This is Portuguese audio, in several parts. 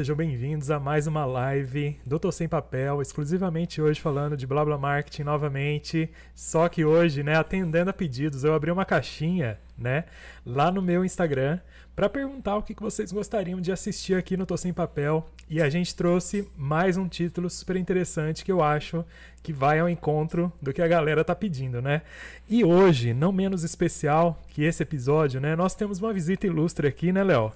Sejam bem-vindos a mais uma live do Tô Sem Papel, exclusivamente hoje falando de Blá Blá Marketing novamente. Só que hoje, né, atendendo a pedidos, eu abri uma caixinha, né, lá no meu Instagram para perguntar o que vocês gostariam de assistir aqui no Tô Sem Papel. E a gente trouxe mais um título super interessante que eu acho que vai ao encontro do que a galera tá pedindo, né? E hoje, não menos especial que esse episódio, né? Nós temos uma visita ilustre aqui, né, Léo?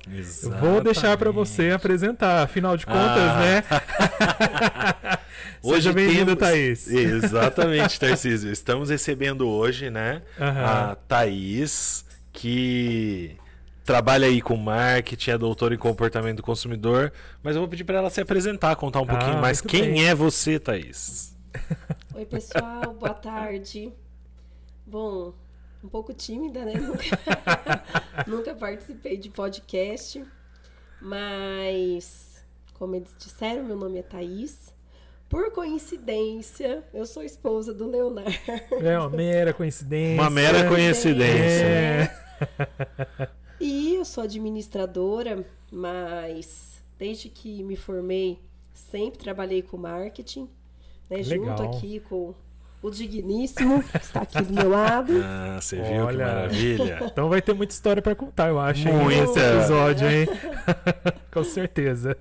Vou deixar para você apresentar, afinal de contas, ah. né? Hoje bem-vindo, Thaís. Exatamente, Tarcísio. Estamos recebendo hoje, né, uhum. a Thaís, que trabalha aí com marketing, é doutora em comportamento do consumidor, mas eu vou pedir para ela se apresentar, contar um pouquinho ah, mais. Quem bem. é você, Thaís? Oi, pessoal, boa tarde. Bom, um pouco tímida, né? Nunca, nunca participei de podcast, mas, como eles disseram, meu nome é Thaís. Por coincidência, eu sou esposa do Leonardo. É uma mera coincidência. Uma mera coincidência. É. E eu sou administradora, mas desde que me formei, sempre trabalhei com marketing, né? Junto aqui com o digníssimo que está aqui do meu lado. Ah, você viu Olha, que maravilha. Então vai ter muita história para contar, eu acho, Muita. esse episódio, hein? com certeza.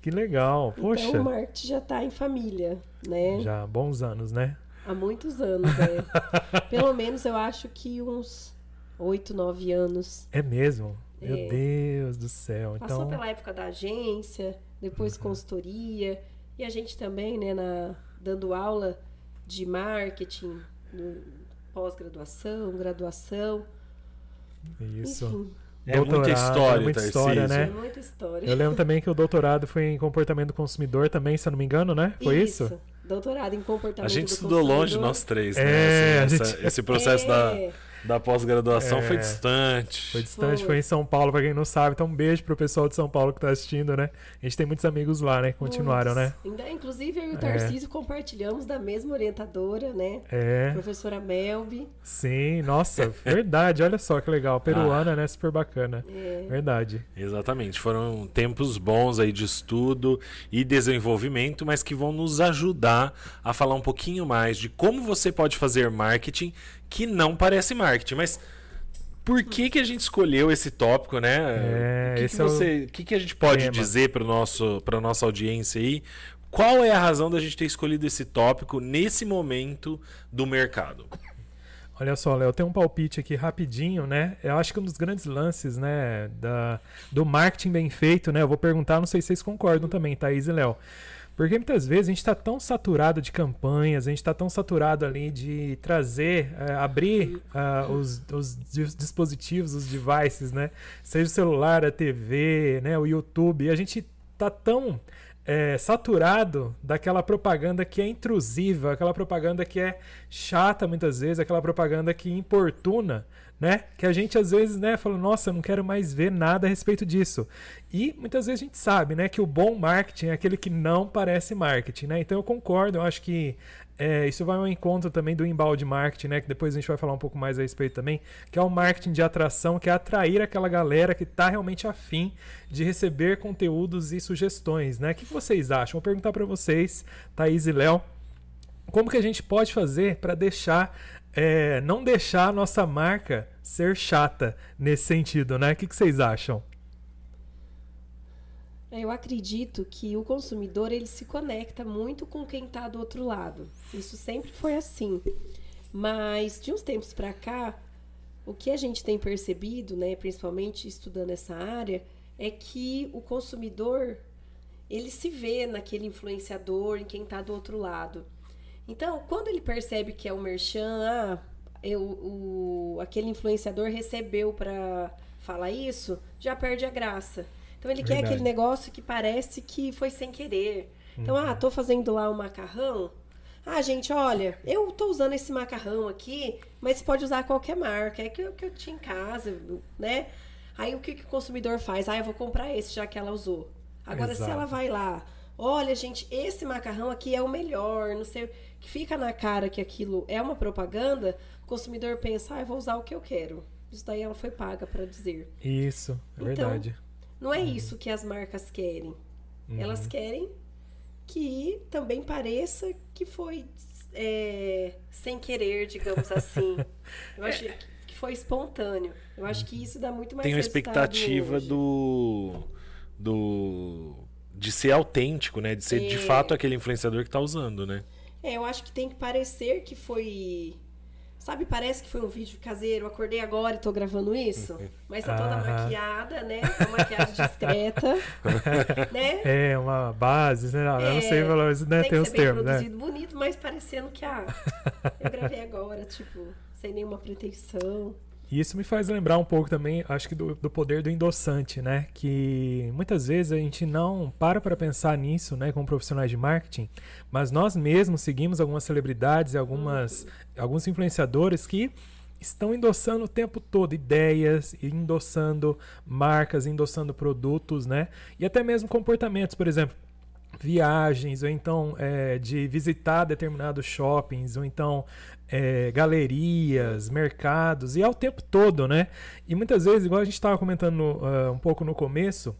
Que legal. Poxa. Então o marketing já está em família, né? Já bons anos, né? Há muitos anos, é. Pelo menos eu acho que uns oito, nove anos. É mesmo? É. Meu Deus do céu. Passou então... pela época da agência, depois uhum. consultoria, e a gente também, né, na, dando aula de marketing, pós-graduação, graduação. Isso. Enfim. É muita história, é muita história, né? É muita história. Eu lembro também que o doutorado foi em comportamento do consumidor também, se eu não me engano, né? Foi isso? isso? Doutorado em comportamento A gente do estudou longe nós três, né? É, assim, essa, gente... Esse processo é. da da pós-graduação é, foi distante. Foi distante, foi. foi em São Paulo, pra quem não sabe. Então, um beijo pro pessoal de São Paulo que tá assistindo, né? A gente tem muitos amigos lá, né? Que continuaram, né? Inclusive, eu e o. Tarcísio é. compartilhamos da mesma orientadora, né? É. Professora Melby. Sim, nossa, verdade. Olha só que legal. Peruana, ah. né? Super bacana. É. Verdade. Exatamente. Foram tempos bons aí de estudo e desenvolvimento, mas que vão nos ajudar a falar um pouquinho mais de como você pode fazer marketing que não parece marketing. Mas por que, que a gente escolheu esse tópico, né? É, o que, que, você, é o que, que a gente pode tema. dizer para a nossa audiência aí? Qual é a razão da gente ter escolhido esse tópico nesse momento do mercado? Olha só, Léo, tem um palpite aqui rapidinho, né? Eu acho que um dos grandes lances, né, da, do marketing bem feito, né? Eu vou perguntar, não sei se vocês concordam também, Thaís e Léo. Porque muitas vezes a gente está tão saturado de campanhas, a gente está tão saturado ali de trazer, uh, abrir uh, os, os, dispositivos, os devices, né? Seja o celular, a TV, né? o YouTube. A gente está tão é, saturado daquela propaganda que é intrusiva, aquela propaganda que é chata muitas vezes, aquela propaganda que importuna né? Que a gente às vezes, né, fala, nossa, não quero mais ver nada a respeito disso. E muitas vezes a gente sabe, né, que o bom marketing é aquele que não parece marketing, né? Então eu concordo, eu acho que é, isso vai ao encontro também do embalde marketing, né? Que depois a gente vai falar um pouco mais a respeito também, que é o marketing de atração, que é atrair aquela galera que está realmente afim de receber conteúdos e sugestões, né? O que vocês acham? Vou perguntar para vocês, Thaís e Léo, como que a gente pode fazer para deixar é, não deixar a nossa marca ser chata nesse sentido, né? O que, que vocês acham? É, eu acredito que o consumidor ele se conecta muito com quem está do outro lado. Isso sempre foi assim. Mas de uns tempos para cá, o que a gente tem percebido, né, principalmente estudando essa área, é que o consumidor ele se vê naquele influenciador, em quem está do outro lado. Então, quando ele percebe que é o merchan, ah, eu, o, aquele influenciador recebeu para falar isso, já perde a graça. Então ele Verdade. quer aquele negócio que parece que foi sem querer. Então, uhum. ah, tô fazendo lá um macarrão. Ah, gente, olha, eu tô usando esse macarrão aqui, mas você pode usar qualquer marca, é que eu, que eu tinha em casa, né? Aí o que, que o consumidor faz? Ah, eu vou comprar esse, já que ela usou. Agora, Exato. se ela vai lá, olha, gente, esse macarrão aqui é o melhor, não sei que fica na cara que aquilo é uma propaganda, o consumidor pensa, ah, eu vou usar o que eu quero. Isso daí ela foi paga para dizer. Isso, é então, verdade. Não é isso que as marcas querem. Elas querem que também pareça que foi é, sem querer, digamos assim. Eu acho que foi espontâneo. Eu acho que isso dá muito mais Tem uma expectativa hoje. do. do. de ser autêntico, né? De ser de É. fato aquele influenciador que tá usando, né? É, eu acho que tem que parecer que foi. Sabe, parece que foi um vídeo caseiro. Acordei agora e tô gravando isso. Mas tá toda Aham. maquiada, né? Uma maquiagem discreta. né? É, uma base, né? Eu não É, sei, mas, né? Tem Tem os bem termos, né? produzido, bonito, mas parecendo que, ah, eu gravei agora, tipo, sem nenhuma pretensão. Isso me faz lembrar um pouco também, acho que do, do poder do endossante, né? Que muitas vezes a gente não para para pensar nisso, né, como profissionais de marketing, mas nós mesmos seguimos algumas celebridades e algumas, alguns influenciadores que estão endossando o tempo todo ideias, endossando marcas, endossando produtos, né? E até mesmo comportamentos, por exemplo, viagens, ou então é, de visitar determinados shoppings, ou então é, galerias, mercados, e ao tempo todo, né? E muitas vezes, igual a gente estava comentando ah, um pouco no começo,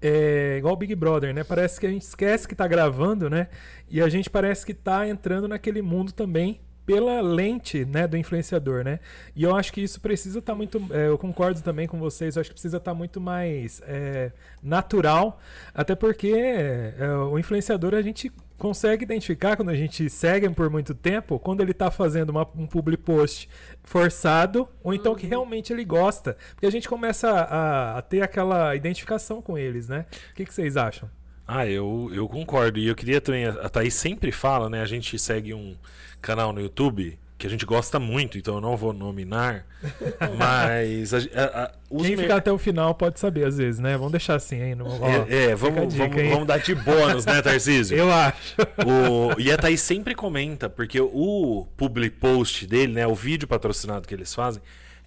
é igual o Big Brother, né? Parece que a gente esquece que tá gravando, né? E a gente parece que tá entrando naquele mundo também pela lente, né, do influenciador, né? E eu acho que isso precisa estar muito, é, eu concordo também com vocês, eu acho que precisa estar muito mais é, natural, até porque é, o influenciador a gente consegue identificar quando a gente segue por muito tempo, quando ele tá fazendo uma- um public post forçado, ou então que realmente ele gosta. Porque a gente começa a, a ter aquela identificação com eles, né? O que, que vocês acham? Ah, eu, eu concordo. E eu queria também. A Thaís sempre fala, né? A gente segue um canal no YouTube que a gente gosta muito, então eu não vou nominar. mas a, a- a- os Quem mer- ficar até o final pode saber, às vezes, né? Vamos deixar assim aí. No, ó, É, é, vamos, dica vamos, vamos dar de bônus, né, Tarcísio? Eu acho. O- e a Thaís sempre comenta, porque o public post dele, né? O vídeo patrocinado que eles fazem,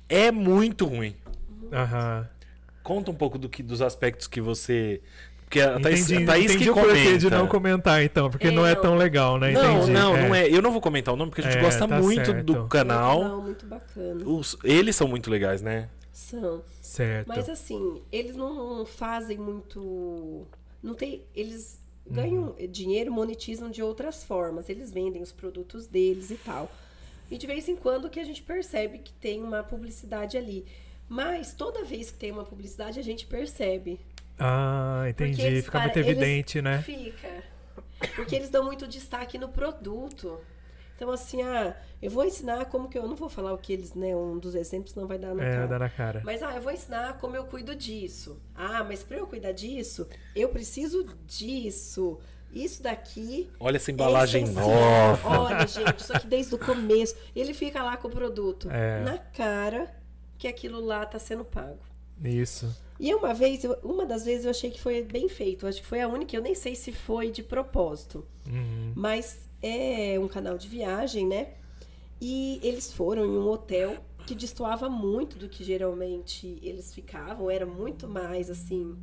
é muito ruim. Aham. Conta um pouco do que, dos aspectos que você. Porque a Thaís, Entendi, a Thaís entendi que o de não comentar, então, porque É, não é não. tão legal, né? Não, Entendi. não, não é. Eu não vou comentar o nome porque a gente É, gosta tá muito certo. do canal. Não, muito bacana. Os- eles são muito legais, né? São. Certo. Mas assim, eles não fazem muito. Não tem. Eles ganham dinheiro, monetizam de outras formas. Eles vendem os produtos deles e tal. E de vez em quando que a gente percebe que tem uma publicidade ali. Mas toda vez que tem uma publicidade, a gente percebe. Ah, entendi. Fica para- muito evidente, eles- né? Fica. Porque eles dão muito destaque no produto. Então, assim, ah, eu vou ensinar como que eu. eu não vou falar o que eles, né? Um dos exemplos não vai dar na É, cara. dá na cara. Mas, ah, eu vou ensinar como eu cuido disso. Ah, mas para eu cuidar disso, eu preciso disso. Isso daqui. Olha essa embalagem nova. Olha, gente, isso aqui desde o começo. E ele fica lá com o produto É. na cara que aquilo lá tá sendo pago. Isso. E uma vez, uma das vezes eu achei que foi bem feito. Acho que foi a única, eu nem sei se foi de propósito. Uhum. Mas é um canal de viagem, né? E eles foram em um hotel que destoava muito do que geralmente eles ficavam. Era muito mais assim.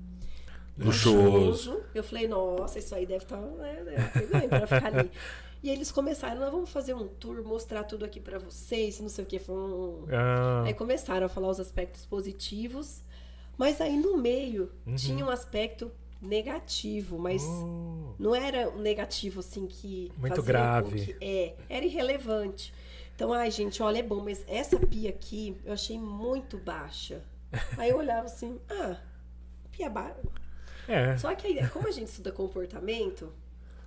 Luxuoso. Eu falei, nossa, isso aí deve estar. Né, né, ganho pra ficar ali. E eles começaram, nós vamos fazer um tour, mostrar tudo aqui pra vocês, não sei o que. Foi um, Ah, Aí começaram a falar os aspectos positivos, mas aí no meio Uhum. tinha um aspecto negativo, mas oh, não era um negativo assim que Muito grave. que- é, era irrelevante. Então, ai, gente, olha, é bom, mas essa pia aqui eu achei muito baixa. Aí eu olhava assim, ah, pia baixa. é. Só que aí, como a gente estuda comportamento,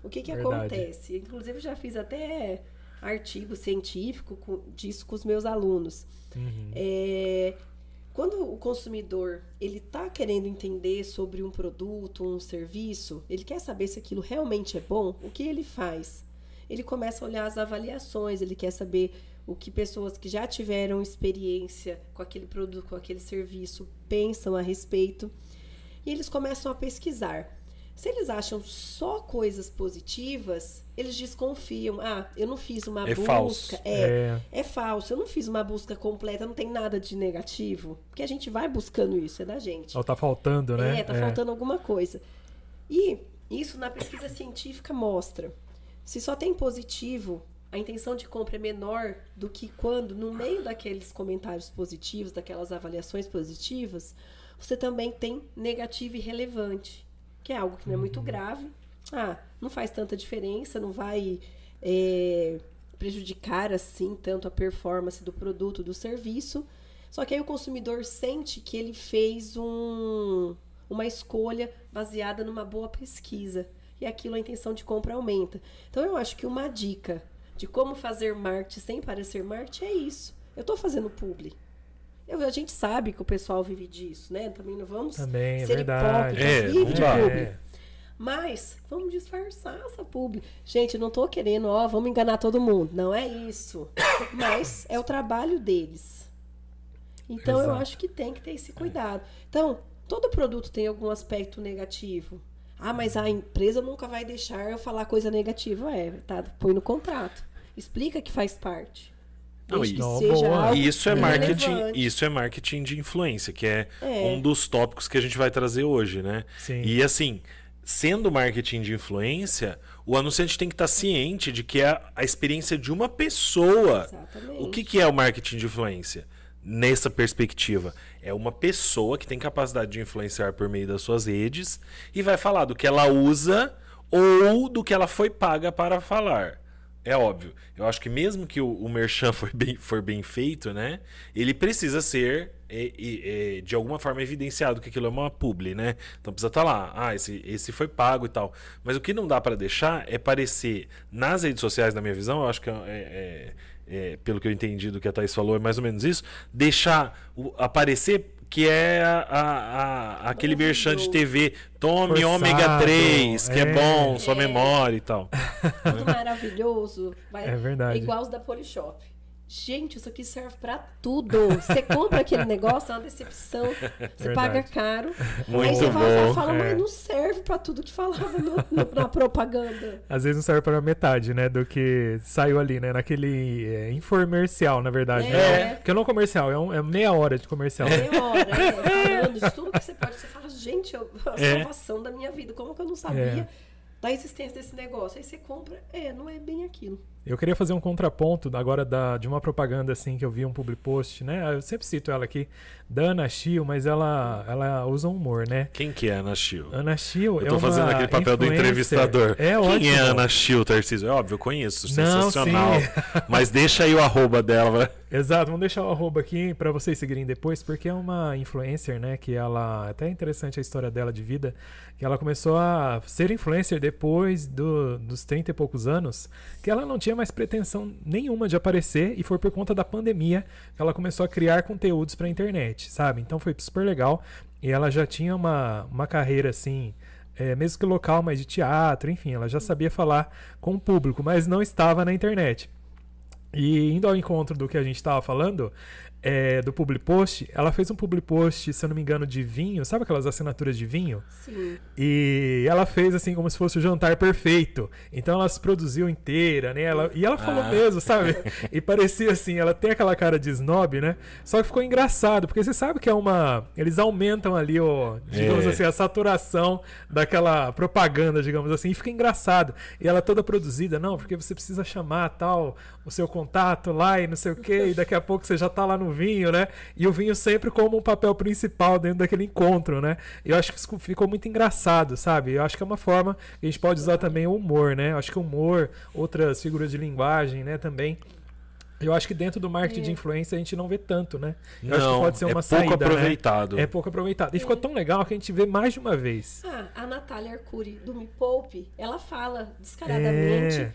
o que que Verdade. acontece? Inclusive, eu já fiz até artigo científico com- disso com os meus alunos. Uhum. É, quando o consumidor ele está querendo entender sobre um produto, um serviço, ele quer saber se aquilo realmente é bom, o que ele faz? Ele começa a olhar as avaliações, ele quer saber o que pessoas que já tiveram experiência com aquele produto, com aquele serviço, pensam a respeito. E eles começam a pesquisar. Se eles acham só coisas positivas, eles desconfiam. Ah, eu não fiz uma É busca. falso. É, é falso. Eu não fiz uma busca completa, não tem nada de negativo. Porque a gente vai buscando isso, é da gente. Ó, tá faltando, né? É, tá faltando alguma coisa. E isso na pesquisa científica mostra. Se só tem positivo, a intenção de compra é menor do que quando, no meio daqueles comentários positivos, daquelas avaliações positivas, você também tem negativo e relevante, que é algo que não é muito grave. Ah, não faz tanta diferença, não vai é, prejudicar assim tanto a performance do produto, do serviço. Só que aí o consumidor sente que ele fez um, uma escolha baseada numa boa pesquisa. E aquilo a intenção de compra aumenta. Então eu acho que uma dica de como fazer marketing sem parecer marketing é isso. Eu estou fazendo publi. Eu, a gente sabe que o pessoal vive disso, né? Também não vamos Também, é ser verdade. hipócritas. É, vive de. É. Mas vamos disfarçar essa publi. Gente, eu não tô querendo, ó, vamos enganar todo mundo. Não é isso. Mas é o trabalho deles. Então eu Exato. acho que tem que ter esse cuidado. Então, todo produto tem algum aspecto negativo. Ah, mas a empresa nunca vai deixar eu falar coisa negativa. É, tá, põe no contrato. Explica que faz parte. Não, e- isso é marketing, relevante. isso é marketing de influência, que é, É. um dos tópicos que a gente vai trazer hoje, né? Sim. E assim, sendo marketing de influência, o anunciante tem que estar ciente de que é a experiência de uma pessoa. Exatamente. O que, que é o marketing de influência? Nessa perspectiva, é uma pessoa que tem capacidade de influenciar por meio das suas redes e vai falar do que ela usa ou do que ela foi paga para falar. É óbvio. Eu acho que mesmo que o, o merchan for bem, for bem feito, né? Ele precisa ser é, é, é, de alguma forma evidenciado que aquilo é uma publi, né? Então precisa estar lá. Ah, esse, esse foi pago e tal. Mas o que não dá para deixar é parecer nas redes sociais, na minha visão, eu acho que é, é- é, pelo que eu entendi do que a Thaís falou, é mais ou menos isso. Deixar o- aparecer que é a- a- a- aquele merchan de TV. Tome Forçado, ômega 3, que é, é. bom, sua É. memória e tal. tudo maravilhoso. Vai, É verdade. igual os da Polishop. Gente, isso aqui serve pra tudo. Você compra aquele negócio, é uma decepção. Você Verdade. paga caro. Muito aí você vai bom, e fala, é. mas não serve pra tudo que falava no- no- na propaganda. Às vezes não serve para metade, né, do que saiu ali, né, naquele é, infomercial, na verdade. É. né? Porque não é comercial, é, um- é meia hora de comercial. né? Meia hora, é, falando de tudo que você pode. Você fala, gente, eu- a É. salvação da minha vida. Como que eu não sabia É. da existência desse negócio? Aí você compra, é, não é bem aquilo. Eu queria fazer um contraponto agora da, de uma propaganda assim que eu vi um public post, né? Eu sempre cito ela aqui, da Ana Chio, mas ela, ela usa um humor, né? Quem que é a Ana Chio? Ana Chio Eu é tô uma fazendo aquele papel do influencer. entrevistador. É ótimo. Quem é a Ana Chio, Tarcísio? É óbvio, eu conheço. Não, Sensacional. sim. Mas deixa aí o arroba dela. Exato, vamos deixar o arroba aqui pra vocês seguirem depois, porque é uma influencer, né? Que ela. Até é interessante a história dela de vida. Que ela começou a ser influencer depois do- dos 30 e poucos anos, que ela não tinha mais pretensão nenhuma de aparecer, e foi por conta da pandemia que ela começou a criar conteúdos pra internet, sabe? Então foi super legal. E ela já tinha uma, uma carreira assim. é, mesmo que local, mas de teatro, enfim, ela já sabia falar com o público, mas não estava na internet. E indo ao encontro do que a gente estava falando, é, do public post, ela fez um public post, se eu não me engano, de vinho, sabe aquelas assinaturas de vinho? Sim. E ela fez assim como se fosse o jantar perfeito. Então ela se produziu inteira, né? Ela, e ela falou Ah. mesmo, sabe? E parecia assim, ela tem aquela cara de snob, né? Só que ficou engraçado, porque você sabe que é uma. Eles aumentam ali, o, digamos É. assim, a saturação daquela propaganda, digamos assim, e fica engraçado. E ela toda produzida, não, porque você precisa chamar tal o seu contato lá e não sei o quê, e daqui a pouco você já tá lá no vinho, né? E o vinho sempre como um papel principal dentro daquele encontro, né? Eu acho que isso ficou muito engraçado, sabe? Eu acho que é uma forma que a gente pode usar também o humor, né? Eu acho que o humor, outras figuras de linguagem, né, também. Eu acho que dentro do marketing É. de influência a gente não vê tanto, né? Eu acho que Não, pode ser é uma pouco saída, né? aproveitado. É pouco aproveitado. E ficou tão legal que a gente vê mais de uma vez. Ah, a Natália Arcuri, do Me Poupe, ela fala descaradamente.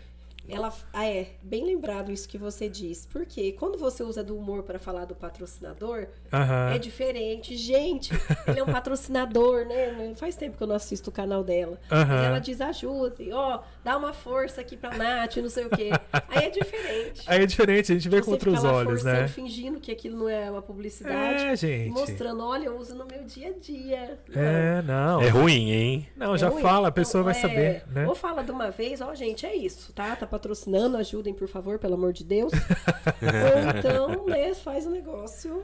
Ela ah, é bem lembrado isso que você diz. Porque quando você usa do humor para falar do patrocinador, Aham. é diferente. Gente, ele é um patrocinador, né? Faz tempo que eu não assisto o canal dela. Mas Aham. ela diz ajude, ó, dá uma força aqui pra Nath, não sei o quê. Aí é diferente. Aí é diferente, a gente vê com outros lá olhos, forçando, né? fingindo que aquilo não é uma publicidade. É, e gente. mostrando, olha, eu uso no meu dia a dia. É, não. É ruim, hein? Não, É já ruim. fala, a pessoa Então, vai é, saber, né? Ou fala de uma vez, ó, gente, é isso, tá? Tá patrocinando, ajudem, por favor, pelo amor de Deus. ou então, né, faz o negócio,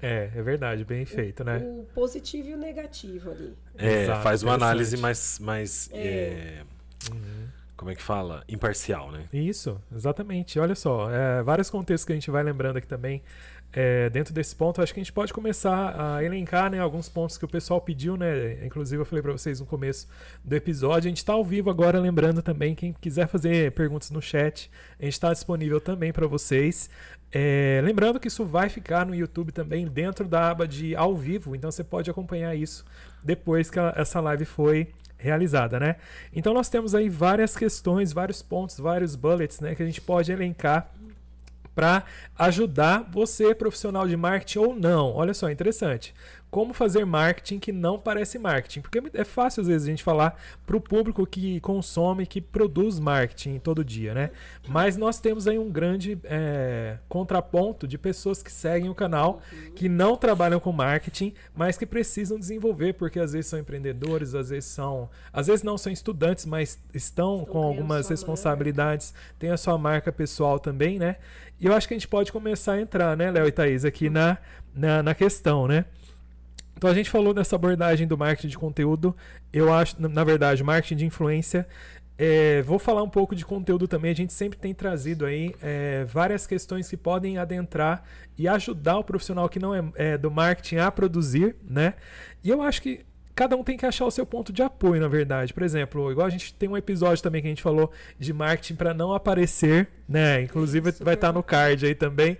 É, é verdade, bem feito, né? o positivo e o negativo ali. É, Exato, faz uma análise mais. mais é, Como é que fala? Imparcial, né? Isso, exatamente. Olha só, é, vários contextos que a gente vai lembrando aqui também é, dentro desse ponto, acho que a gente pode começar a elencar né, alguns pontos que o pessoal pediu, né? Inclusive, eu falei para vocês no começo do episódio. A gente está ao vivo agora, lembrando também, quem quiser fazer perguntas no chat, a gente está disponível também para vocês. É, lembrando que isso vai ficar no YouTube também, dentro da aba de ao vivo, então você pode acompanhar isso depois que a, essa live foi realizada, né? Então nós temos aí várias questões, vários pontos, vários bullets, né, que a gente pode elencar para ajudar você, profissional de marketing ou não. Olha só, interessante. Como fazer marketing que não parece marketing? Porque é fácil às vezes a gente falar para o público que consome, que produz marketing todo dia, né? Mas nós temos aí um grande é, contraponto de pessoas que seguem o canal, que não trabalham com marketing, mas que precisam desenvolver, porque às vezes são empreendedores, às vezes são, às vezes não são estudantes, mas estão, estão com algumas responsabilidades, têm a sua marca pessoal também, né? E eu acho que a gente pode começar a entrar, né, Léo e Thaís, aqui na, na, na questão, né? Então a gente falou dessa abordagem do marketing de conteúdo. Eu acho, na verdade, marketing de influência. É, vou falar um pouco de conteúdo também. A gente sempre tem trazido aí é, várias questões que podem adentrar e ajudar o profissional que não é, é, do marketing a produzir, né? E eu acho que cada um tem que achar o seu ponto de apoio, na verdade. Por exemplo, igual a gente tem um episódio também que a gente falou de marketing para não aparecer, né? Inclusive Super vai estar tá no card aí também.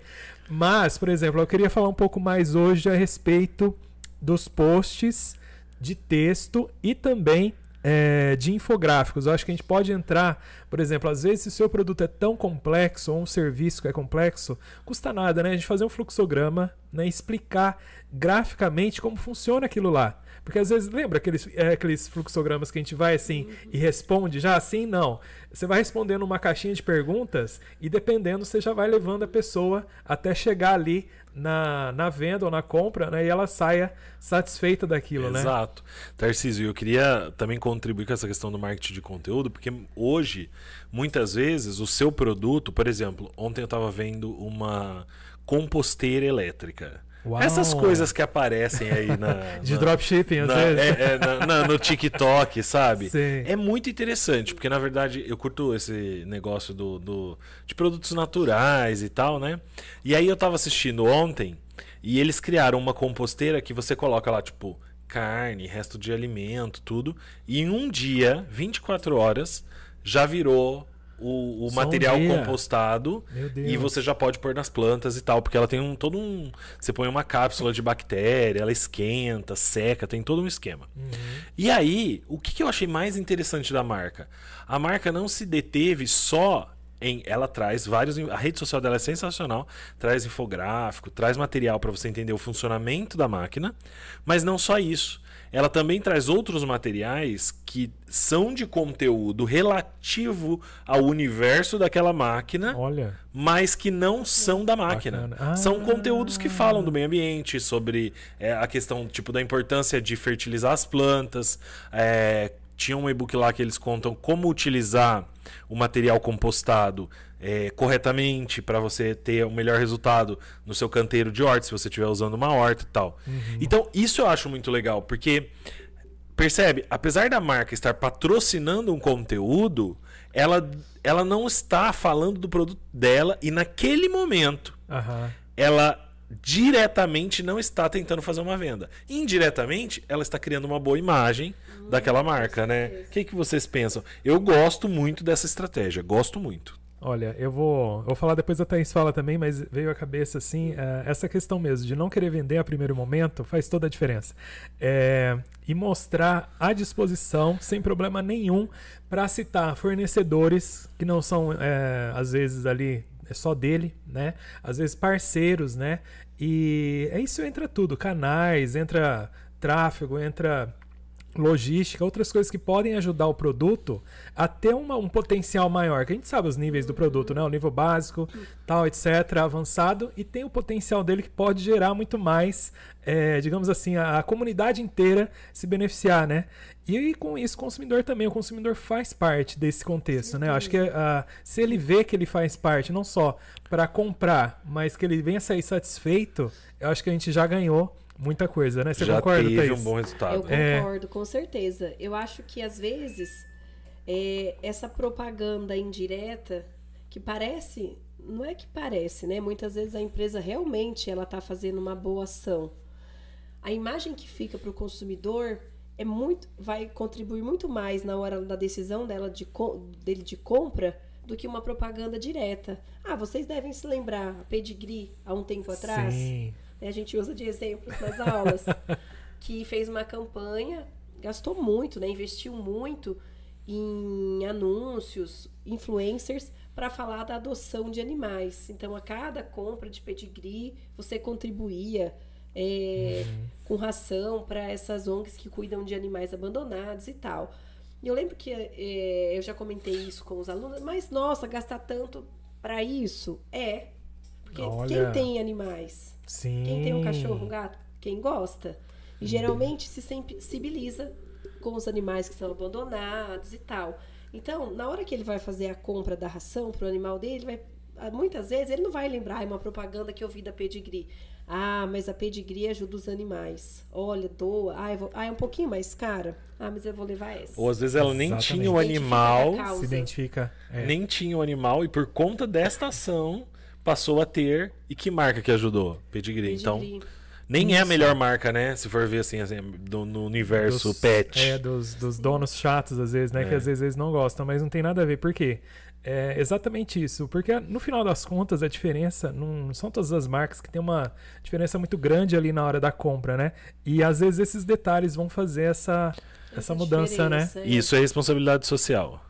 Mas, por exemplo, eu queria falar um pouco mais hoje a respeito dos posts de texto e também é, de infográficos. Eu acho que a gente pode entrar, por exemplo, às vezes se o seu produto é tão complexo ou um serviço que é complexo, custa nada, né? A gente fazer um fluxograma, né? explicar graficamente como funciona aquilo lá. Porque às vezes, lembra aqueles, é, aqueles fluxogramas que a gente vai assim e responde já assim? Não. Você vai respondendo uma caixinha de perguntas e dependendo, você já vai levando a pessoa até chegar ali na, na venda ou na compra, né? E ela saia satisfeita daquilo, Exato. né? Exato. Tarcísio, eu queria também contribuir com essa questão do marketing de conteúdo, porque hoje, muitas vezes, o seu produto, por exemplo, ontem eu estava vendo uma composteira elétrica. Uau. Essas coisas que aparecem aí na. de na, dropshipping, às na, vezes. É, é, na, no TikTok, sabe? Sim. É muito interessante, porque na verdade eu curto esse negócio do, do, de produtos naturais e tal, né? E aí eu tava assistindo ontem e eles criaram uma composteira que você coloca lá, tipo, carne, resto de alimento, tudo. E em um dia, 24 horas, já virou o, o material um compostado e você já pode pôr nas plantas e tal, porque ela tem um todo um. Você põe uma cápsula de bactéria, ela esquenta, seca, tem todo um esquema. Uhum. E aí, o que, que eu achei mais interessante da marca? A marca não se deteve só em, ela traz vários. A rede social dela é sensacional, traz infográfico, traz material para você entender o funcionamento da máquina, mas não só isso ela também traz outros materiais que são de conteúdo relativo ao universo daquela máquina, Olha. mas que não são da máquina. Ah. São conteúdos que falam do meio ambiente, sobre é, a questão tipo da importância de fertilizar as plantas. É, tinha um e-book lá que eles contam como utilizar o material compostado é, corretamente para você ter o melhor resultado no seu canteiro de horta, se você estiver usando uma horta e tal. Uhum. Então, isso eu acho muito legal, porque percebe, apesar da marca estar patrocinando um conteúdo, ela, ela não está falando do produto dela e naquele momento uhum. ela diretamente não está tentando fazer uma venda. Indiretamente, ela está criando uma boa imagem hum, daquela marca, né? O que, que vocês pensam? Eu gosto muito dessa estratégia, gosto muito. Olha, eu vou, eu vou falar depois a Thaís fala também, mas veio à cabeça assim, uh, essa questão mesmo de não querer vender a primeiro momento faz toda a diferença. É, e mostrar à disposição, sem problema nenhum, para citar fornecedores que não são, é, às vezes, ali é só dele, né? Às vezes parceiros, né? E é isso entra tudo, canais, entra tráfego, entra logística, outras coisas que podem ajudar o produto a ter uma, um potencial maior. Que a gente sabe os níveis do produto, né? O nível básico, tal, etc., avançado, e tem o potencial dele que pode gerar muito mais, é, digamos assim, a, a, comunidade inteira se beneficiar, né? E, e, com isso o consumidor também, o consumidor faz parte desse contexto, né? Eu acho que uh, se ele vê que ele faz parte, não só para comprar, mas que ele venha sair satisfeito, eu acho que a gente já ganhou muita coisa, né? Você Já concorda, teve Thaís? um bom resultado. Eu concordo, é... com certeza. Eu acho que às vezes é, essa propaganda indireta que parece, não é que parece, né? Muitas vezes a empresa realmente ela está fazendo uma boa ação. A imagem que fica para o consumidor é muito, vai contribuir muito mais na hora da decisão dela de, dele de compra do que uma propaganda direta. Ah, vocês devem se lembrar a Pedigree há um tempo atrás. Sim. Né, a gente usa de exemplos nas aulas. que fez uma campanha, gastou muito, né? Investiu muito em anúncios, influencers para falar da adoção de animais. Então, a cada compra de pedigree, você contribuía é, uhum. com ração para essas ONGs que cuidam de animais abandonados e tal. E eu lembro que é, eu já comentei isso com os alunos, mas nossa, gastar tanto para isso é. Porque Olha. quem tem animais? Sim. Quem tem um cachorro, um gato? Quem gosta? E geralmente se sensibiliza com os animais que são abandonados e tal. Então, na hora que ele vai fazer a compra da ração para o animal dele, vai, ah, muitas vezes ele não vai lembrar, é uma propaganda que eu vi da Pedigree. Ah, mas a Pedigree ajuda os animais. Olha, doa. Ah, vou... ah, é um pouquinho mais cara. Ah, mas eu vou levar essa. Ou às vezes ela nem tinha o animal. Se identifica. É. Nem tinha o animal e por conta desta ação passou a ter. E que marca que ajudou? Pedigree. Então, Pedigree. Então nem Isso. é a melhor marca, né? Se for ver assim, assim do, no universo dos, pet. É, dos, dos donos chatos, às vezes, né? É. Que às vezes eles não gostam, mas não tem nada a ver. Por quê? É exatamente isso. Porque no final das contas, a diferença não são todas as marcas que tem uma diferença muito grande ali na hora da compra, né? E às vezes esses detalhes vão fazer essa, essa, essa mudança, né? É. Isso é responsabilidade social.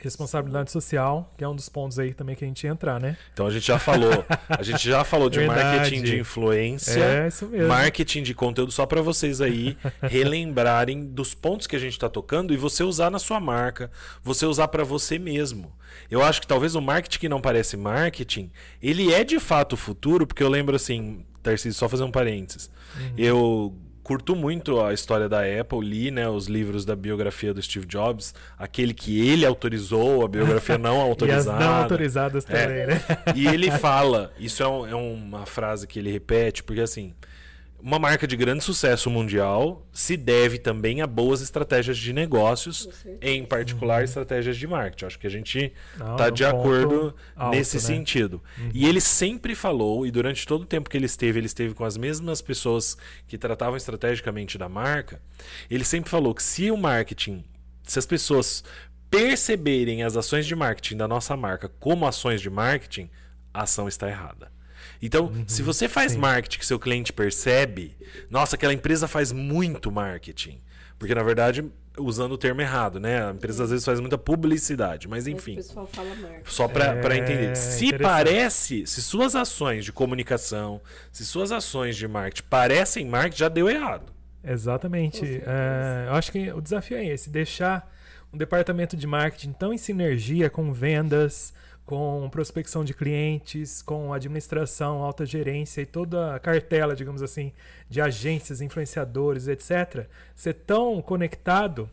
Responsabilidade social, que é um dos pontos aí também que a gente ia entrar, né? Então a gente já falou, a gente já falou de Verdade. marketing de influência, é, isso mesmo. marketing de conteúdo, só para vocês aí relembrarem dos pontos que a gente está tocando e você usar na sua marca, você usar para você mesmo. Eu acho que talvez o marketing que não parece marketing, ele é de fato o futuro, porque eu lembro assim, Tarcísio, só fazer um parênteses. Uhum. Eu curto muito a história da Apple, li né, os livros da biografia do Steve Jobs, aquele que ele autorizou, a biografia não autorizada. e as não autorizadas é. também, é. né? E ele fala, isso é, um, é uma frase que ele repete, porque assim, uma marca de grande sucesso mundial se deve também a boas estratégias de negócios, em particular uhum. estratégias de marketing. Acho que a gente está de acordo alto, nesse né? sentido. Uhum. E ele sempre falou, e durante todo o tempo que ele esteve, ele esteve com as mesmas pessoas que tratavam estrategicamente da marca. Ele sempre falou que se o marketing, se as pessoas perceberem as ações de marketing da nossa marca como ações de marketing, a ação está errada. Então, uhum, se você faz sim. marketing que seu cliente percebe, nossa, aquela empresa faz muito marketing. Porque, na verdade, usando o termo errado, né? A empresa às vezes faz muita publicidade, mas enfim. O pessoal fala marketing. Só para é... entender. Se parece, se suas ações de comunicação, se suas ações de marketing parecem marketing, já deu errado. Exatamente. É, eu acho que o desafio é esse: deixar um departamento de marketing tão em sinergia com vendas, com prospecção de clientes, com administração, alta gerência e toda a cartela, digamos assim, de agências, influenciadores, etc., ser tão conectado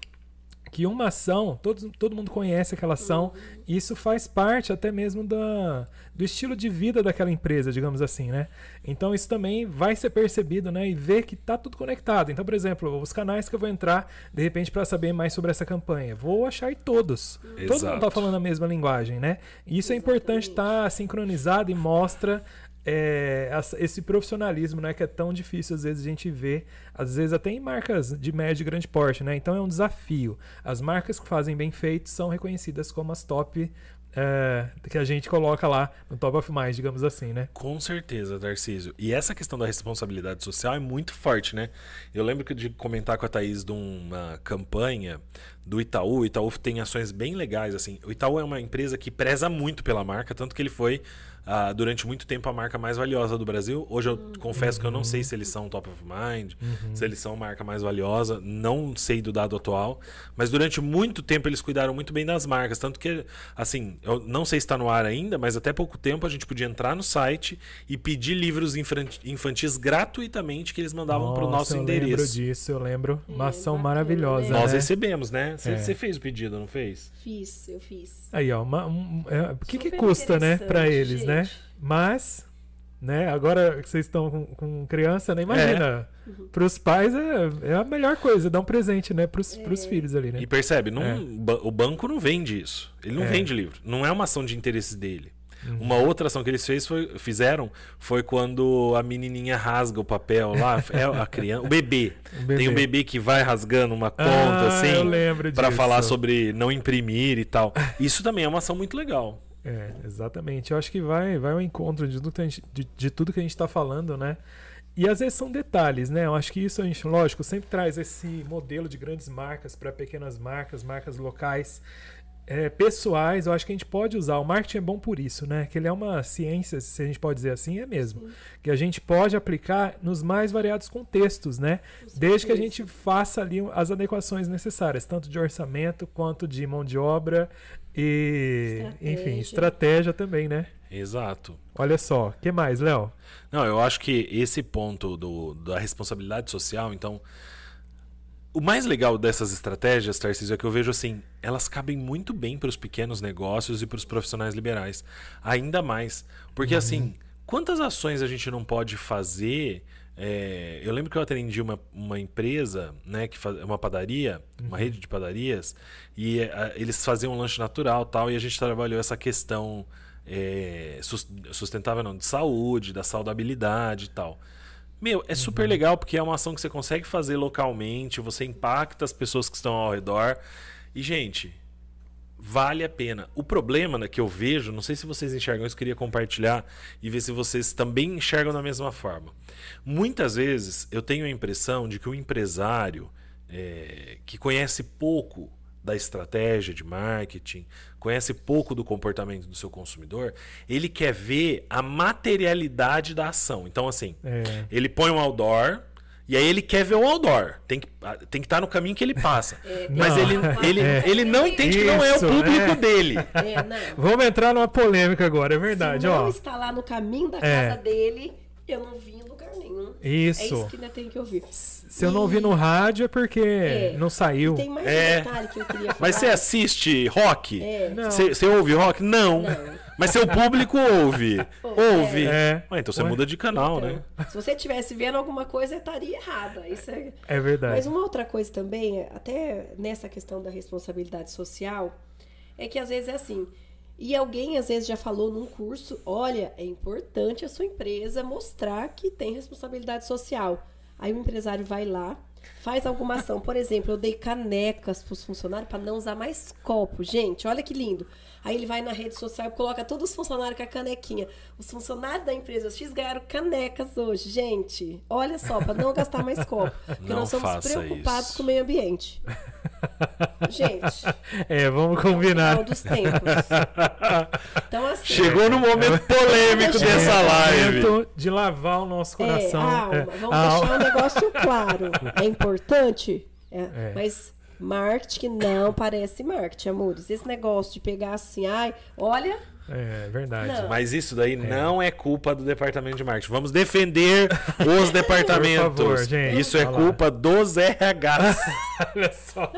que uma ação, todo, todo mundo conhece aquela ação, e isso faz parte até mesmo da, do estilo de vida daquela empresa, digamos assim, né? Então isso também vai ser percebido, né? E ver que está tudo conectado. Então, por exemplo, os canais que eu vou entrar, de repente, para saber mais sobre essa campanha, vou achar todos. Exato. Todo mundo está falando a mesma linguagem, né? E isso é importante estar tá sincronizado e mostra é, esse profissionalismo, né, que é tão difícil às vezes a gente ver, às vezes até em marcas de médio e grande porte, né? Então é um desafio. As marcas que fazem bem feito são reconhecidas como as top é, que a gente coloca lá no top of mind, digamos assim, né? Com certeza, Darcísio. E essa questão da responsabilidade social é muito forte, né? Eu lembro de comentar com a Thaís de uma campanha do Itaú. O Itaú tem ações bem legais, assim. O Itaú é uma empresa que preza muito pela marca, tanto que ele foi uh, durante muito tempo a marca mais valiosa do Brasil. Hoje eu uhum. confesso que eu não sei se eles são top of mind, uhum. se eles são a marca mais valiosa, não sei do dado atual, mas durante muito tempo eles cuidaram muito bem das marcas, tanto que assim, eu não sei se está no ar ainda, mas até pouco tempo a gente podia entrar no site e pedir livros infantis gratuitamente que eles mandavam para o nosso eu endereço. Eu lembro disso, eu lembro. Uma ação maravilhosa. Nós né? recebemos, né? Você, é. fez o pedido, não fez? Fiz, eu fiz. Aí, ó, o um, é, que, que custa, né, para eles, né? Né? Mas né? Agora que vocês estão com, com criança, né? Imagina, para os pais é, é a melhor coisa, dar um presente, né? Para os filhos ali, né? E percebe, não, É. o banco não vende isso. Ele não É. vende livro. Não é uma ação de interesse dele. Uhum. Uma outra ação que eles fez foi- fizeram foi quando a menininha rasga o papel lá, é a criança, o bebê. O bebê. Tem um bebê que vai rasgando uma conta Ah, assim, para falar sobre não imprimir e tal. Isso também é uma ação muito legal. É, exatamente. Eu acho que vai, vai ao encontro de tudo que a gente, de, de tudo que a gente está falando, né? E às vezes são detalhes, né? Eu acho que isso a gente, lógico, sempre traz esse modelo de grandes marcas para pequenas marcas, marcas locais, é, pessoais. Eu acho que a gente pode usar. O marketing é bom por isso, né? Que ele é uma ciência, se a gente pode dizer assim, é mesmo. Que a gente pode aplicar nos mais variados contextos, né? Desde que a gente faça ali as adequações necessárias, tanto de orçamento quanto de mão de obra e, enfim, Estratégia. estratégia também, né? Exato. Olha só, que mais, Léo? Não, eu acho que esse ponto do, da responsabilidade social, então. O mais legal dessas estratégias, Tarcísio, é que eu vejo assim, elas cabem muito bem para os pequenos negócios e para os profissionais liberais. Ainda mais. Porque assim, quantas ações a gente não pode fazer? É, eu lembro que eu atendi uma, uma empresa, né, que faz, uma padaria, uma rede de padarias, e é, a- eles faziam um lanche natural tal, e a gente trabalhou essa questão é, sus- sustentável não, de saúde, da saudabilidade e tal. Meu, é super legal porque é uma ação que você consegue fazer localmente, você impacta as pessoas que estão ao redor. E, gente, vale a pena. O problema né, que eu vejo, não sei se vocês enxergam isso, queria compartilhar e ver se vocês também enxergam da mesma forma. Muitas vezes eu tenho a impressão de que o empresário é, que conhece pouco da estratégia de marketing, conhece pouco do comportamento do seu consumidor, ele quer ver a materialidade da ação. Então, assim, É. ele põe um outdoor e aí ele quer ver o outdoor. Tem que ah, tem que estar no caminho que ele passa. Mas Não. ele, ele, É. ele não entende que não é o Isso, público é. dele. É, não. Vamos entrar numa polêmica agora, é verdade, Se não ó. está lá no caminho da É. casa dele, eu não vi em lugar nenhum. É Isso. isso que ainda tem que ouvir. Se eu não ouvi no rádio é porque não saiu. E tem mais É. um detalhe que eu queria falar. Mas você assiste rock? É. Não. Você você ouve rock? Não. Não. Mas seu público ouve. ouve. É. Ué, então você Ué. muda de canal, né? Então, se você estivesse vendo alguma coisa, estaria errada. Isso é... É verdade. Mas uma outra coisa também, até nessa questão da responsabilidade social, é que às vezes é assim. E alguém às vezes já falou num curso: olha, é importante a sua empresa mostrar que tem responsabilidade social. Aí o empresário vai lá, faz alguma ação. Por exemplo, eu dei canecas para os funcionários para não usar mais copo. Gente, olha que lindo. Aí ele vai na rede social e coloca todos os funcionários com a canequinha. Os funcionários da empresa X ganharam canecas hoje. Gente, olha só, para não gastar mais copo. Porque Não nós somos faça preocupados isso. com o meio ambiente. Gente, É, vamos final combinar. dos tempos. Então, assim. Chegou no momento polêmico É. dessa live. Momento de lavar o nosso É, coração. alma. É, Vamos alma. deixar um negócio claro. É importante? É, É. Mas marketing não parece marketing, amores. Esse negócio de pegar assim, ai, olha, É verdade. Não. Mas isso daí não é culpa do departamento de marketing. Vamos defender os departamentos. Por favor, gente. Isso é Olha lá. culpa dos RHs. Olha só.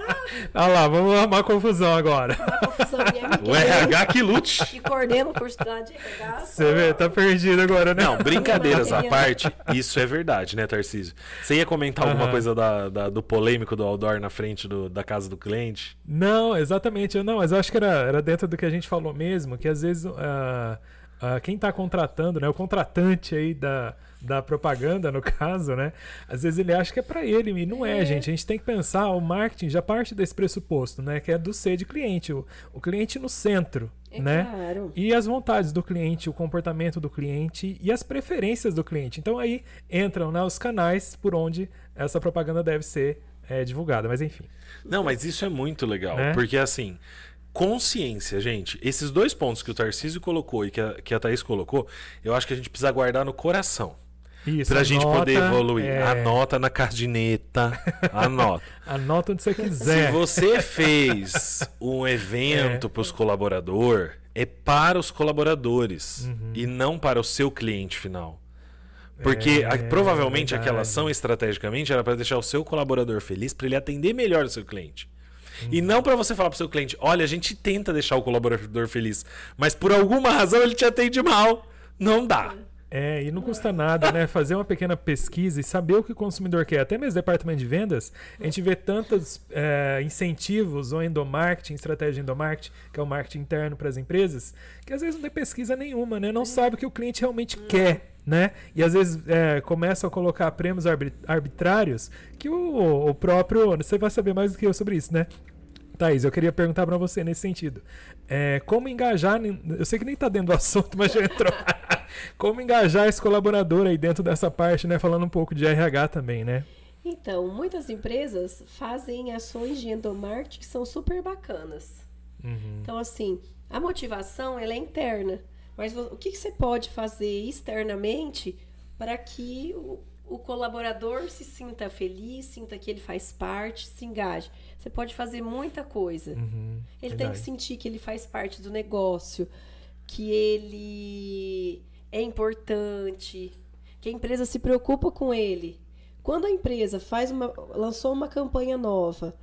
Olha lá, vamos arrumar confusão agora. uma confusão o RH que lute. que coordena o curso de RH. Você vê, tá perdido agora, né? Não, brincadeiras à parte, isso é verdade, né, Tarcísio? Você ia comentar alguma Aham. coisa da, da- do polêmico do outdoor na frente do- da casa do cliente? Não, exatamente. Não, mas eu acho que era, era dentro do que a gente falou mesmo, que às vezes ah, ah, quem está contratando, né, o contratante aí da, da propaganda, no caso, né, às vezes ele acha que é para ele e não é, É. gente. A gente tem que pensar, o marketing já parte desse pressuposto, né, que é do ser de cliente, o, o cliente no centro, É né? claro. E as vontades do cliente, o comportamento do cliente e as preferências do cliente. Então aí entram né, os canais por onde essa propaganda deve ser eh, divulgada. Mas enfim. Não, mas isso é muito legal, Né? porque assim, consciência, gente, esses dois pontos que o Tarcísio colocou e que a, que a Thaís colocou, eu acho que a gente precisa guardar no coração. Isso, Pra gente poder evoluir. é, Anota na cadineta. Anota. Anota onde você Se quiser. você fez um evento para os colaboradores, é para os colaboradores Uhum. e não para o seu cliente final. Porque É, provavelmente verdade. aquela ação estrategicamente era para deixar o seu colaborador feliz, para ele atender melhor o seu cliente. E não para você falar para o seu cliente: olha, a gente tenta deixar o colaborador feliz, mas por alguma razão ele te atende mal. Não dá. É, e não custa nada, né? Fazer uma pequena pesquisa e saber o que o consumidor quer. Até mesmo departamento de vendas, a gente vê tantos é, incentivos ou endomarketing, estratégia de endomarketing, que é o marketing interno para as empresas, que às vezes não tem pesquisa nenhuma, né? Não sabe o que o cliente realmente quer. Né? E às vezes é, começam a colocar prêmios arbitrários que o, o próprio. Você vai saber mais do que eu sobre isso, né? Thaís, eu queria perguntar para você nesse sentido. É, como engajar. Eu sei que nem está dentro do assunto, mas já entrou. como engajar esse colaborador aí dentro dessa parte, né? Falando um pouco de RH também, né? Então, muitas empresas fazem ações de endomarketing que são super bacanas. Uhum. Então, assim, a motivação ela é interna. Mas o que, que você pode fazer externamente para que o, o colaborador se sinta feliz, sinta que ele faz parte, se engaje? Você pode fazer muita coisa. Uhum, ele verdade. tem que sentir que ele faz parte do negócio, que ele é importante, que a empresa se preocupa com ele. Quando a empresa faz uma, lançou uma campanha nova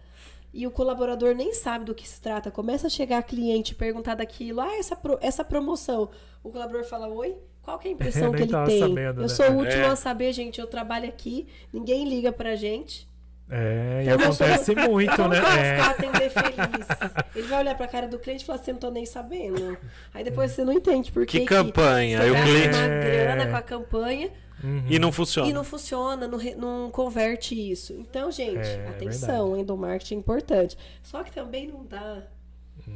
e o colaborador nem sabe do que se trata, começa a chegar cliente perguntar daquilo, ah, essa, pro, essa promoção. O colaborador fala, oi? Qual que é a impressão que ele tem? Sabendo, eu né? sou o último é. a saber, gente. Eu trabalho aqui, ninguém liga pra gente. É, e então, acontece muito, né? É. Ficar atender feliz. Ele vai olhar pra cara do cliente e falar assim, não tô nem sabendo. Aí depois você não entende por que. Que campanha? Aí o cliente. uma grana com a campanha. Uhum. E não funciona. E não funciona, não, não converte isso. Então, gente, é, atenção, endomarketing é importante. Só que também não dá.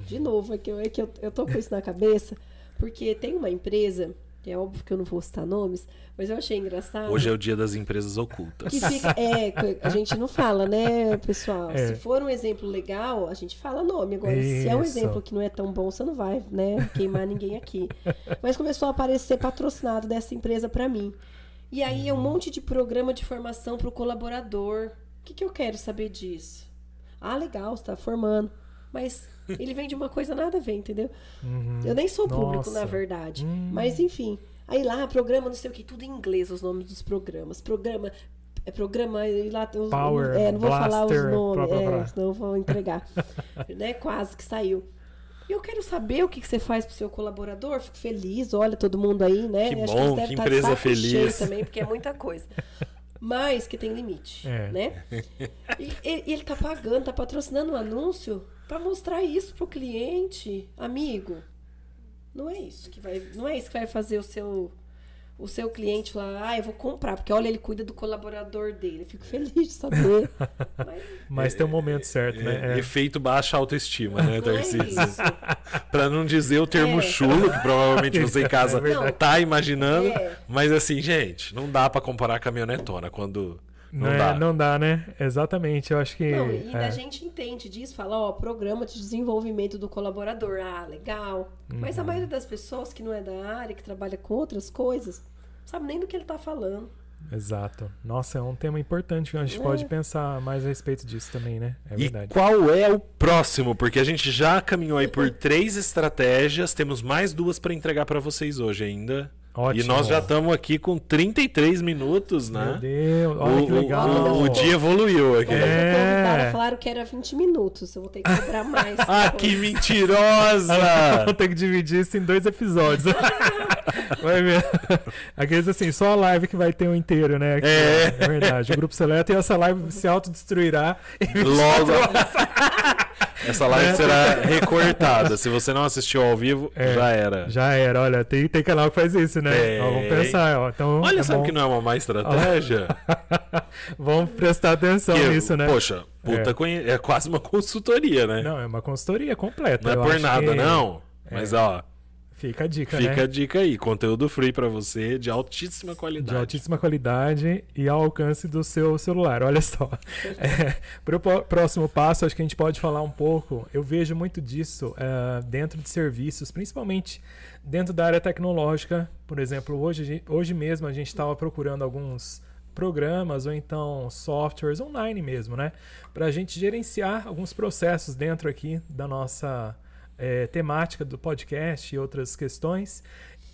De novo, é que, eu, é que eu, eu tô com isso na cabeça, porque tem uma empresa é óbvio que eu não vou citar nomes, mas eu achei engraçado. Hoje é o dia das empresas ocultas. Que fica, é, a gente não fala, né, pessoal? É. Se for um exemplo legal, a gente fala nome. Agora, Isso. se é um exemplo que não é tão bom, você não vai, né, queimar ninguém aqui. Mas começou a aparecer patrocinado dessa empresa para mim. E aí é um monte de programa de formação para o colaborador. O que, que eu quero saber disso? Ah, legal, você está formando. Mas ele vende uma coisa nada a ver, entendeu? Uhum. Eu nem sou público, Nossa. na verdade. Uhum. Mas enfim. Aí lá, programa, não sei o que, tudo em inglês, os nomes dos programas. Programa. É programa lá os, Power, é, não vou Blaster, falar os nomes, blá, blá, blá. é, senão vou entregar. né? Quase que saiu. E eu quero saber o que, que você faz pro seu colaborador. Fico feliz, olha todo mundo aí, né? Que Acho bom, que, que tá empresa feliz. também, porque é muita coisa. Mas que tem limite, é. né? E, e, ele tá pagando, tá patrocinando um anúncio para mostrar isso pro cliente, amigo. Não é isso que vai, não é isso que vai fazer o seu o seu cliente falar, ah, eu vou comprar, porque olha, ele cuida do colaborador dele. Eu fico feliz de saber. mas, mas tem um momento certo, né? É, é. Efeito baixa autoestima, né, Tarcísio? É para não dizer o termo é. chulo, que provavelmente você em casa é tá imaginando. É. Mas assim, gente, não dá para comparar a caminhonetona quando não, não dá. É, não dá, né? Exatamente. Eu acho que. Não, e é. a gente entende disso, fala, ó, programa de desenvolvimento do colaborador. Ah, legal. Uhum. Mas a uhum. maioria das pessoas que não é da área, que trabalha com outras coisas, sabe nem do que ele tá falando. Exato. Nossa, é um tema importante. A gente é. pode pensar mais a respeito disso também, né? É verdade. E qual é o próximo? Porque a gente já caminhou aí por três estratégias, temos mais duas para entregar para vocês hoje ainda. Ótimo. E nós já estamos aqui com 33 minutos, né? Meu Deus, olha o, que legal. O, o dia evoluiu aqui. É. falaram que era 20 minutos. Eu vou ter que cobrar mais. ah, que mentirosa! vou ter que dividir isso em dois episódios. vai ver. Aqueles assim, só a live que vai ter um inteiro, né? É. é verdade. O grupo seleto e essa live se autodestruirá. Logo. Essa live é. será recortada. Se você não assistiu ao vivo, é, já era. Já era. Olha, tem, tem canal que faz isso, né? É. Ó, vamos pensar. Ó. Então, Olha, é sabe bom. que não é uma má estratégia? vamos prestar atenção que, nisso, né? Poxa, puta, é. é quase uma consultoria, né? Não, é uma consultoria completa. Não é por nada, que... não. Mas, ó, Fica a dica, Fica né? a dica aí, conteúdo free para você de altíssima qualidade. De altíssima qualidade e ao alcance do seu celular. Olha só. É, para o próximo passo, acho que a gente pode falar um pouco. Eu vejo muito disso é, dentro de serviços, principalmente dentro da área tecnológica. Por exemplo, hoje, hoje mesmo a gente estava procurando alguns programas ou então softwares online mesmo, né? Para a gente gerenciar alguns processos dentro aqui da nossa é, temática do podcast e outras questões.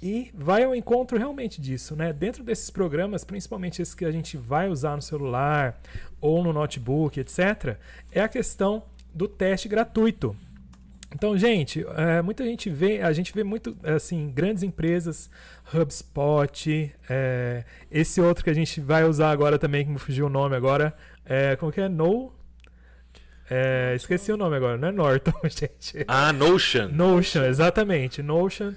E vai ao encontro realmente disso, né? Dentro desses programas, principalmente esses que a gente vai usar no celular ou no notebook, etc., é a questão do teste gratuito. Então, gente, é, muita gente vê, a gente vê muito, assim, grandes empresas, HubSpot, é, esse outro que a gente vai usar agora também, que me fugiu o nome agora, é, como que é? No... É, esqueci o nome agora, não é Norton, gente. Ah, Notion. Notion, exatamente, Notion.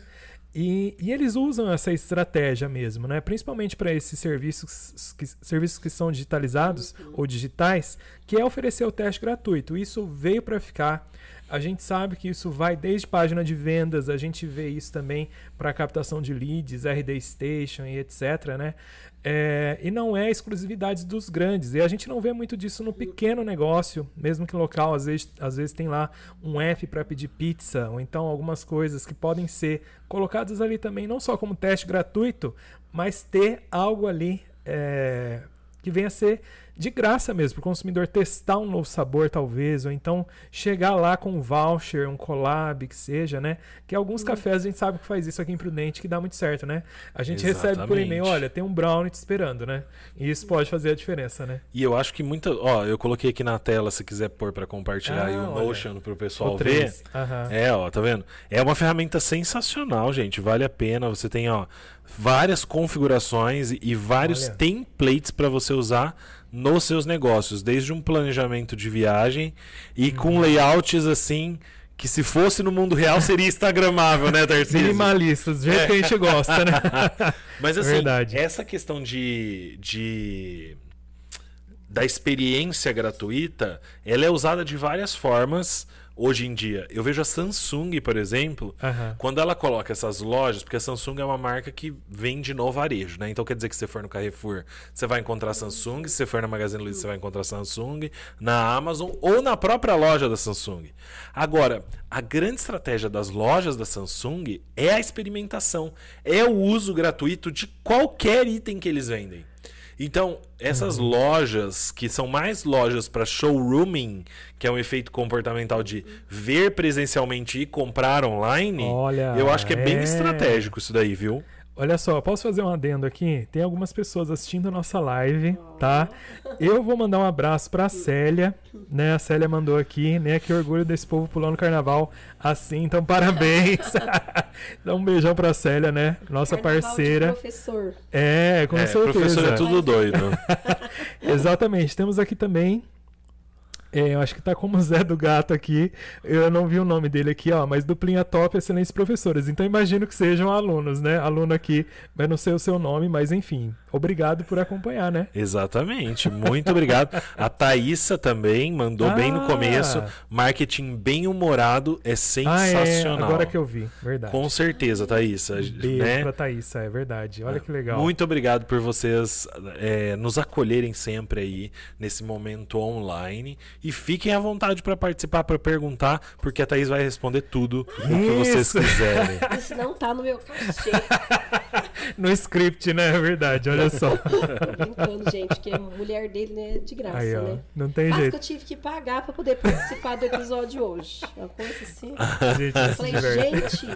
E, e eles usam essa estratégia mesmo, né? Principalmente para esses serviços que, serviços que são digitalizados ou digitais, que é oferecer o teste gratuito. Isso veio para ficar. A gente sabe que isso vai desde página de vendas, a gente vê isso também para captação de leads, RD Station e etc. Né? É, e não é exclusividade dos grandes. E a gente não vê muito disso no pequeno negócio, mesmo que local, às vezes, às vezes tem lá um app para pedir pizza, ou então algumas coisas que podem ser colocadas ali também, não só como teste gratuito, mas ter algo ali é, que venha a ser de graça mesmo, para o consumidor testar um novo sabor, talvez, ou então chegar lá com um voucher, um collab, que seja, né? Que alguns Uhum. cafés a gente sabe que faz isso aqui em Prudente, que dá muito certo, né? A gente Exatamente. recebe por e-mail, olha, tem um brownie te esperando, né? E isso pode fazer a diferença, né? E eu acho que muita. Ó, eu coloquei aqui na tela, se quiser pôr para compartilhar Ah, aí o olha. Notion pro pessoal O ver. três. Aham. É, ó, tá vendo? É uma ferramenta sensacional, gente. Vale a pena. Você tem, ó, várias configurações e- e vários Olha. templates para você usar nos seus negócios, desde um planejamento de viagem e Uhum. com layouts assim que se fosse no mundo real seria instagramável, né, Tarcísio? Minimalistas, do jeito que a gente gosta, né? Mas assim, Verdade. essa questão de, de da experiência gratuita, ela é usada de várias formas hoje em dia. Eu vejo a Samsung, por exemplo, Aham. quando ela coloca essas lojas, porque a Samsung é uma marca que vende no varejo, né? Então quer dizer que se você for no Carrefour, você vai encontrar Samsung, se você for na Magazine Luiza, você vai encontrar Samsung, na Amazon ou na própria loja da Samsung. Agora, a grande estratégia das lojas da Samsung é a experimentação, é o uso gratuito de qualquer item que eles vendem. Então, essas lojas, que são mais lojas para showrooming, que é um efeito comportamental de ver presencialmente e comprar online, Olha, eu acho que é bem é. estratégico isso daí, viu? Olha só, posso fazer um adendo aqui? Tem algumas pessoas assistindo a nossa live, tá? Eu vou mandar um abraço pra Célia, né? A Célia mandou aqui, né? Que orgulho desse povo pulando carnaval assim, então parabéns. Dá um beijão pra Célia, né? Nossa Carnaval de parceira. professor. É, com é, certeza. professor é tudo doido. Exatamente. Temos aqui também. É, eu acho que tá como Zé do Gato aqui. Eu não vi o nome dele aqui, ó. Mas duplinha top, excelentes professores. Então imagino que sejam alunos, né? Aluno aqui, mas não sei o seu nome, mas enfim. Obrigado por acompanhar, né? Exatamente, muito obrigado. A Thaísa também mandou bem no Ah. começo. Marketing bem humorado é Ah, é. sensacional. Agora que eu vi. Verdade. Com certeza, Thaísa. Beijo né? pra Thaísa, é verdade. Olha que legal. Muito obrigado por vocês é, nos acolherem sempre aí nesse momento online. E fiquem à vontade para participar, para perguntar, porque a Thaís vai responder tudo o que vocês quiserem. Isso não tá no meu cachê. No script, né? É verdade, olha só. Tô brincando, gente, porque a mulher dele né, é de graça, Aí, ó. né? Não tem Quase que jeito. eu tive que pagar pra poder participar do episódio hoje. Uma coisa assim. Gente, Eu falei, gente,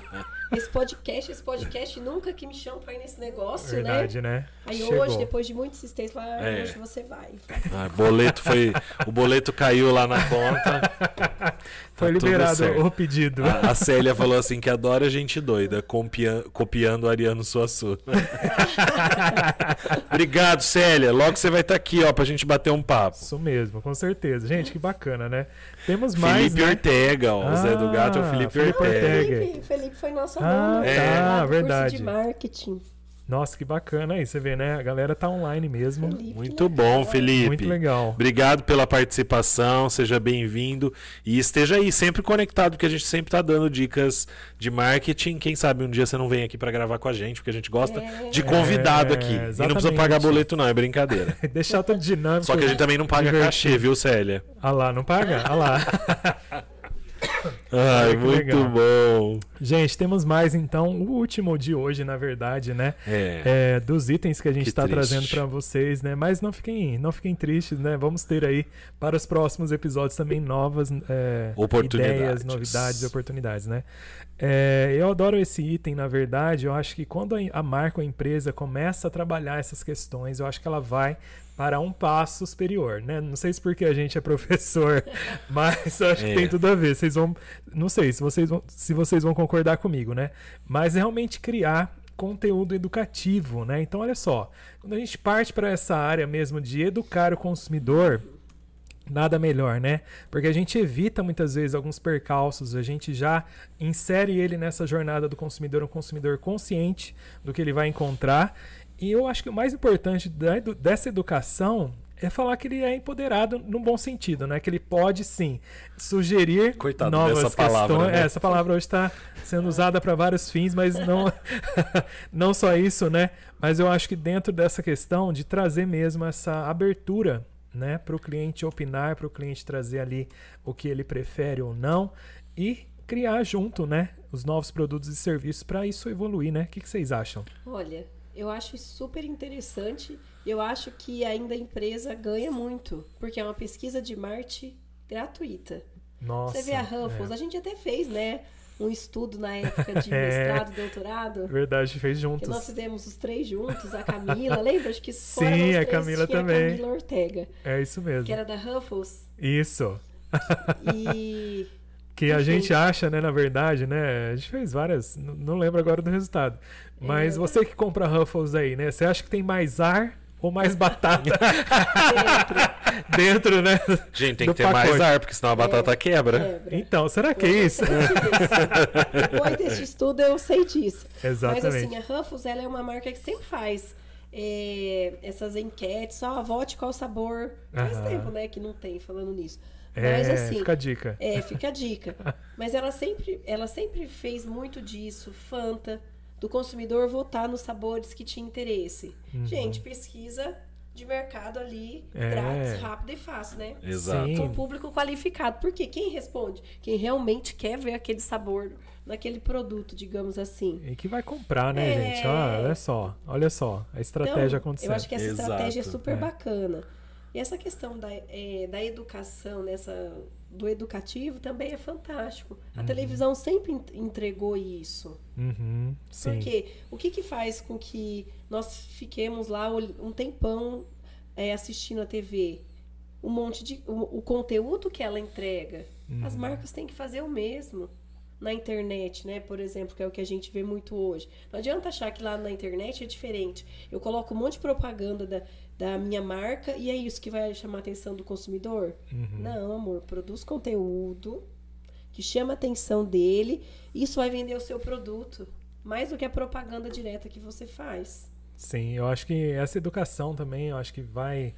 esse podcast, esse podcast nunca que me chamam pra ir nesse negócio, né? Verdade, né? Aí Chegou. hoje, depois de muita insistência, fala, ah, É. hoje você vai. Ah, boleto foi, o boleto caiu lá na conta. Foi Tá liberado o pedido. A, a Célia falou assim que adora gente doida, copia- copiando o Ariano Suassuna. Obrigado, Célia. Logo você vai estar aqui, ó, pra gente bater um papo. Isso mesmo, com certeza. Gente, que bacana, né? Temos mais. Felipe né? Ortega, ó. o Zé do Gato é o Ah, Felipe, Felipe Ortega. Ortega. Felipe, Felipe foi nosso Ah, aluno. tá, lá do verdade. Curso de marketing. Nossa, que bacana aí. Você vê, né? A galera tá online mesmo. Felipe, Muito que bom, legal. Felipe. Muito legal. Obrigado pela participação, seja bem-vindo e esteja aí sempre conectado, porque a gente sempre tá dando dicas de marketing. Quem sabe um dia você não vem aqui para gravar com a gente, porque a gente gosta É. de convidado É, aqui. E não precisa exatamente. pagar boleto, não, é brincadeira. Deixar tudo dinâmico. Só que a gente também não paga divertido. cachê, viu, Célia? Ah lá, não paga? Ah lá. Ai, que muito legal. bom. gente, temos mais então. O último de hoje, na verdade, né? É. É, dos itens que a gente está trazendo para vocês, né? Mas não fiquem, não fiquem tristes, né? Vamos ter aí para os próximos episódios também novas é, Oportunidades. ideias, novidades, oportunidades, né? É, eu adoro esse item, na verdade. Eu acho que quando a, marca ou a empresa começa a trabalhar essas questões, eu acho que ela vai para um passo superior, né? Não sei se porque a gente é professor, mas acho que É. tem tudo a ver. Vocês vão, não sei se vocês vão, se vocês vão concordar comigo, né? Mas realmente criar conteúdo educativo, né? Então olha só, quando a gente parte para essa área mesmo de educar o consumidor, nada melhor, né? Porque a gente evita muitas vezes alguns percalços, a gente já insere ele nessa jornada do consumidor, um consumidor consciente do que ele vai encontrar. E eu acho que o mais importante da dessa educação é falar que ele é empoderado no bom sentido, né? Que ele pode sim sugerir Coitado novas dessa palavra, questões. né? É, essa palavra hoje está sendo usada para vários fins, mas não, não só isso, né? Mas eu acho que dentro dessa questão de trazer mesmo essa abertura, né, para o cliente opinar, para o cliente trazer ali o que ele prefere ou não e criar junto, né, os novos produtos e serviços para isso evoluir, né? O que, que vocês acham? Olha, eu acho super interessante. Eu acho que ainda a empresa ganha muito, porque é uma pesquisa de marketing gratuita. Nossa. Você vê a Ruffles, é. a gente até fez, né? Um estudo na época de É. mestrado, doutorado. Verdade, fez juntos. nós fizemos os três juntos, a Camila, lembra? Acho que Sim, fora nós a Camila também. A Camila Ortega, É isso mesmo. que era da Ruffles. Isso. E Que a Enfim. gente acha, né, na verdade, né? A gente fez várias, não lembro agora do resultado. Mas É. você que compra Ruffles aí, né? Você acha que tem mais ar ou mais batata dentro, dentro, né? Gente, tem que ter mais pacote. ar, porque senão a batata quebra. quebra. Então, será que é isso? Depois desse estudo eu sei disso. Mas Exatamente. assim, a Ruffles ela é uma marca que sempre faz é, essas enquetes, ó, vote qual sabor. Faz Aham. tempo, né, que não tem falando nisso. é, Mas assim, fica a dica. é, fica a dica. Mas ela sempre, ela sempre fez muito disso, Fanta, do consumidor votar nos sabores que tinha interesse. Gente, pesquisa de mercado ali, Uhum. É. grátis, rápido e fácil, né? Exato. Sim. Com público qualificado. Porque quem responde? Quem realmente quer ver aquele sabor naquele produto, digamos assim. E que vai comprar, né, É. gente? Olha só, olha só, a estratégia Então, acontecendo. Eu acho que essa Exato. estratégia é super É. bacana. E essa questão da, é, da educação, nessa, do educativo, também é fantástico. A televisão sempre en- entregou isso. Uhum. Porque o que, que faz com que nós fiquemos lá um tempão é, assistindo a TV? Um monte de. O, o conteúdo que ela entrega. As marcas têm que fazer o mesmo. Na internet, né? Por exemplo, que é o que a gente vê muito hoje. Não adianta achar que lá na internet é diferente. Eu coloco um monte de propaganda da, da minha marca e é isso que vai chamar a atenção do consumidor? Não, amor. Produz conteúdo que chama a atenção dele. Isso vai vender o seu produto. Mais do que a propaganda direta que você faz. Sim, eu acho que essa educação também, eu acho que vai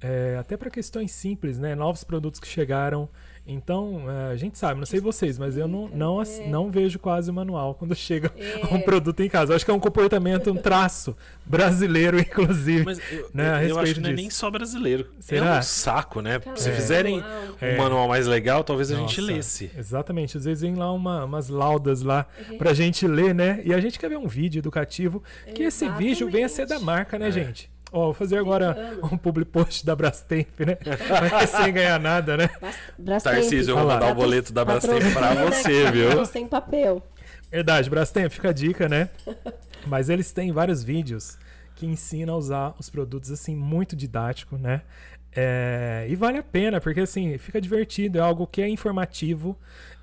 é, até para questões simples, né? Novos produtos que chegaram. Então, é, a gente sabe, não sei vocês, mas eu não, não, É. não vejo quase o manual quando chega É. um produto em casa. Eu acho que é um comportamento, um traço brasileiro, inclusive. Mas eu, Né, a eu- eu acho que não é nem só brasileiro. Será? É um saco, né? Cara, Se é. fizerem. É. um manual mais legal, talvez a gente Nossa, lesse. Exatamente. Às vezes vem lá uma- umas laudas lá Uhum. pra gente ler, né? E a gente quer ver um vídeo educativo, que esse vídeo venha a ser da Exatamente. marca, É. né, gente? Ó, vou fazer agora um public post da Brastemp, né? Mas sem ganhar nada, né? Brastemp. Tarcísio, eu vou mandar o boleto da Brastemp pra Patrocina você, viu? Sem papel. Verdade, Brastemp, fica a dica, né? Mas eles têm vários vídeos que ensinam a usar os produtos assim muito didático, né? É, e vale a pena, porque assim, fica divertido, é algo que é informativo,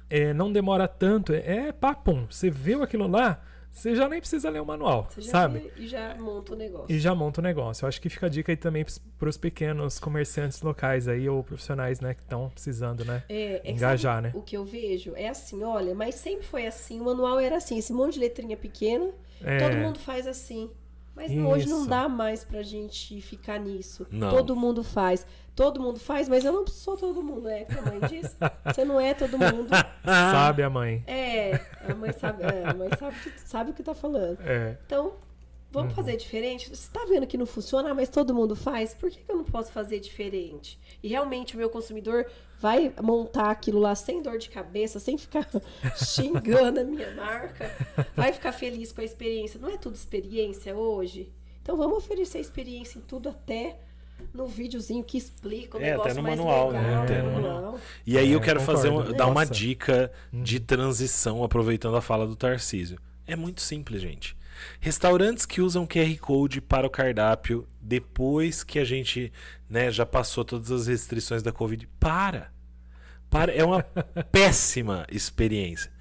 é, não demora tanto, é, é papum. Você viu aquilo lá, você já nem precisa ler o manual, Você já sabe? e já monta o negócio. E já monta o negócio. Eu acho que fica a dica aí também para os pequenos comerciantes locais aí, ou profissionais, né, que estão precisando, né? É, é Engajar, né? O que eu vejo é assim, olha, mas sempre foi assim. O manual era assim, esse monte de letrinha pequena, É. todo mundo faz assim. Mas não- hoje não Isso. dá mais pra gente ficar nisso. Não. Todo mundo faz. Todo mundo faz, mas eu não sou todo mundo, né? Que a mãe diz. Você não é todo mundo. Sabe a mãe. É, a mãe sabe, é, a mãe sabe, sabe o que tá falando. É. Então, vamos fazer diferente? Você tá vendo que não funciona, mas todo mundo faz? Por que, que eu não posso fazer diferente? E realmente o meu consumidor vai montar aquilo lá sem dor de cabeça, sem ficar xingando a minha marca, vai ficar feliz com a experiência. Não é tudo experiência hoje? Então vamos oferecer experiência em tudo até no videozinho que explica o É, negócio até no mais manual, legal, né? Até no manual. E aí eu É, quero fazer uma- dar uma dica de transição, aproveitando a fala do Tarcísio. É muito simples, gente. Restaurantes que usam QR Code para o cardápio depois que a gente né, já passou todas as restrições da Covid. Para! Para, é uma péssima experiência.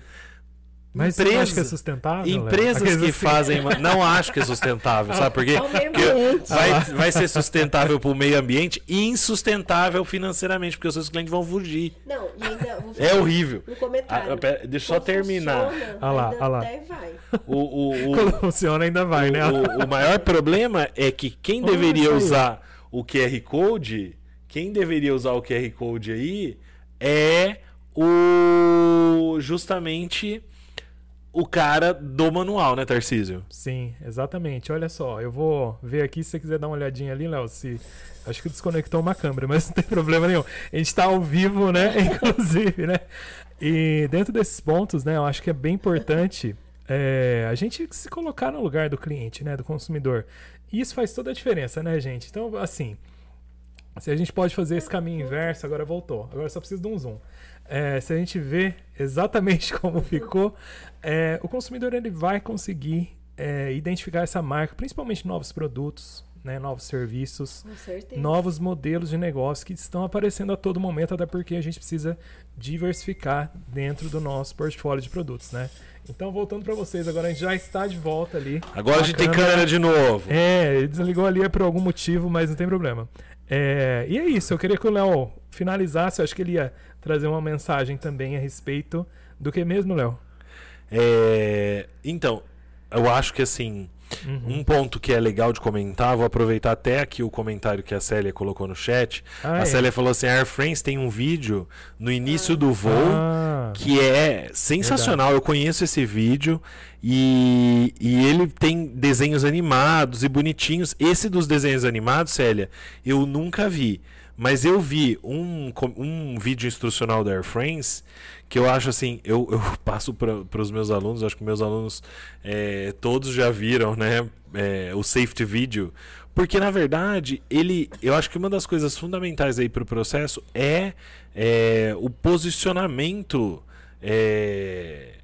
Mas você não acha que é sustentável? Empresas Léo? que Assim, fazem. Não acho que é sustentável, sabe por quê? Porque vai, vai ser sustentável para o meio ambiente e insustentável financeiramente, porque os seus clientes vão fugir. Não, e ainda vou É horrível. Um comentário. Ah, pera, deixa eu só terminar. funciona, Ah lá, ah lá. até vai. O, o, o, Quando funciona, ainda vai, né? o, o maior problema é que quem Olha deveria aí. usar o QR Code, quem deveria usar o QR Code aí é o justamente o cara do manual, né, Tarcísio? Sim, exatamente. Olha só, eu vou ver aqui se você quiser dar uma olhadinha ali, Léo. Se... Acho que desconectou uma câmera, mas não tem problema nenhum. A gente está ao vivo, né? Inclusive, né? E dentro desses pontos, né? Eu acho que é bem importante é, a gente se colocar no lugar do cliente, né? Do consumidor. E isso faz toda a diferença, né, gente? Então, assim, se a gente pode fazer esse caminho inverso, agora voltou. Agora só preciso de um zoom. É, se a gente vê exatamente como ficou, é, o consumidor ele vai conseguir é, identificar essa marca, principalmente novos produtos, né, novos serviços, novos modelos de negócio que estão aparecendo a todo momento, até porque a gente precisa diversificar dentro do nosso portfólio de produtos, né? Então, voltando para vocês, agora a gente já está de volta ali. Agora a gente tem câmera de novo. É, desligou ali por algum motivo, mas não tem problema. É, e é isso, eu queria que o Léo finalizasse, eu acho que ele ia trazer uma mensagem também a respeito do que mesmo, Léo? É, então, eu acho que assim, Uhum. um ponto que é legal de comentar, vou aproveitar até aqui o comentário que a Célia colocou no chat. Ah, a é. Célia falou assim: a Air France tem um vídeo no início do voo Ah, que é sensacional. Eu conheço esse vídeo e, e ele tem desenhos animados e bonitinhos. Esse dos desenhos animados, Célia, eu nunca vi. Mas eu vi um, um vídeo instrucional da Air France que eu acho assim, eu, eu passo para os meus alunos, acho que meus alunos é, todos já viram, né, é, o safety video, porque na verdade ele, eu acho que uma das coisas fundamentais aí para o processo é, é, o posicionamento é,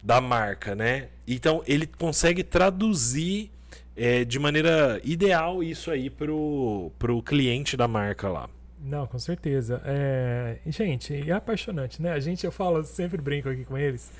da marca, né? Então ele consegue traduzir é, de maneira ideal isso aí pro, pro cliente da marca lá. Não, com certeza. É, gente, é apaixonante, né? A gente, eu falo, sempre brinco aqui com eles,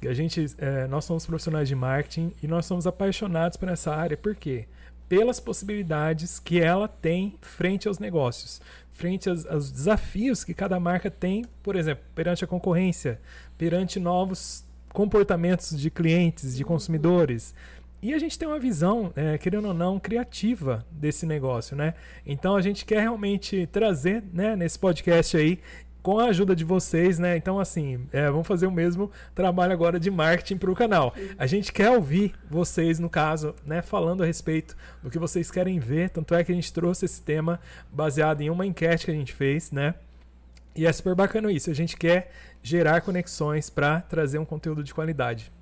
que a gente, é, nós somos profissionais de marketing e nós somos apaixonados por essa área, por quê? Pelas possibilidades que ela tem frente aos negócios, frente aos, aos desafios que cada marca tem, por exemplo, perante a concorrência, perante novos comportamentos de clientes, de consumidores. E a gente tem uma visão, é, querendo ou não, criativa desse negócio, né? Então a gente quer realmente trazer, né, nesse podcast aí, com a ajuda de vocês, né? Então, assim, é, vamos fazer o mesmo trabalho agora de marketing para o canal. A gente quer ouvir vocês, no caso, né, falando a respeito do que vocês querem ver. Tanto é que a gente trouxe esse tema baseado em uma enquete que a gente fez, né? E é super bacana isso. A gente quer gerar conexões para trazer um conteúdo de qualidade.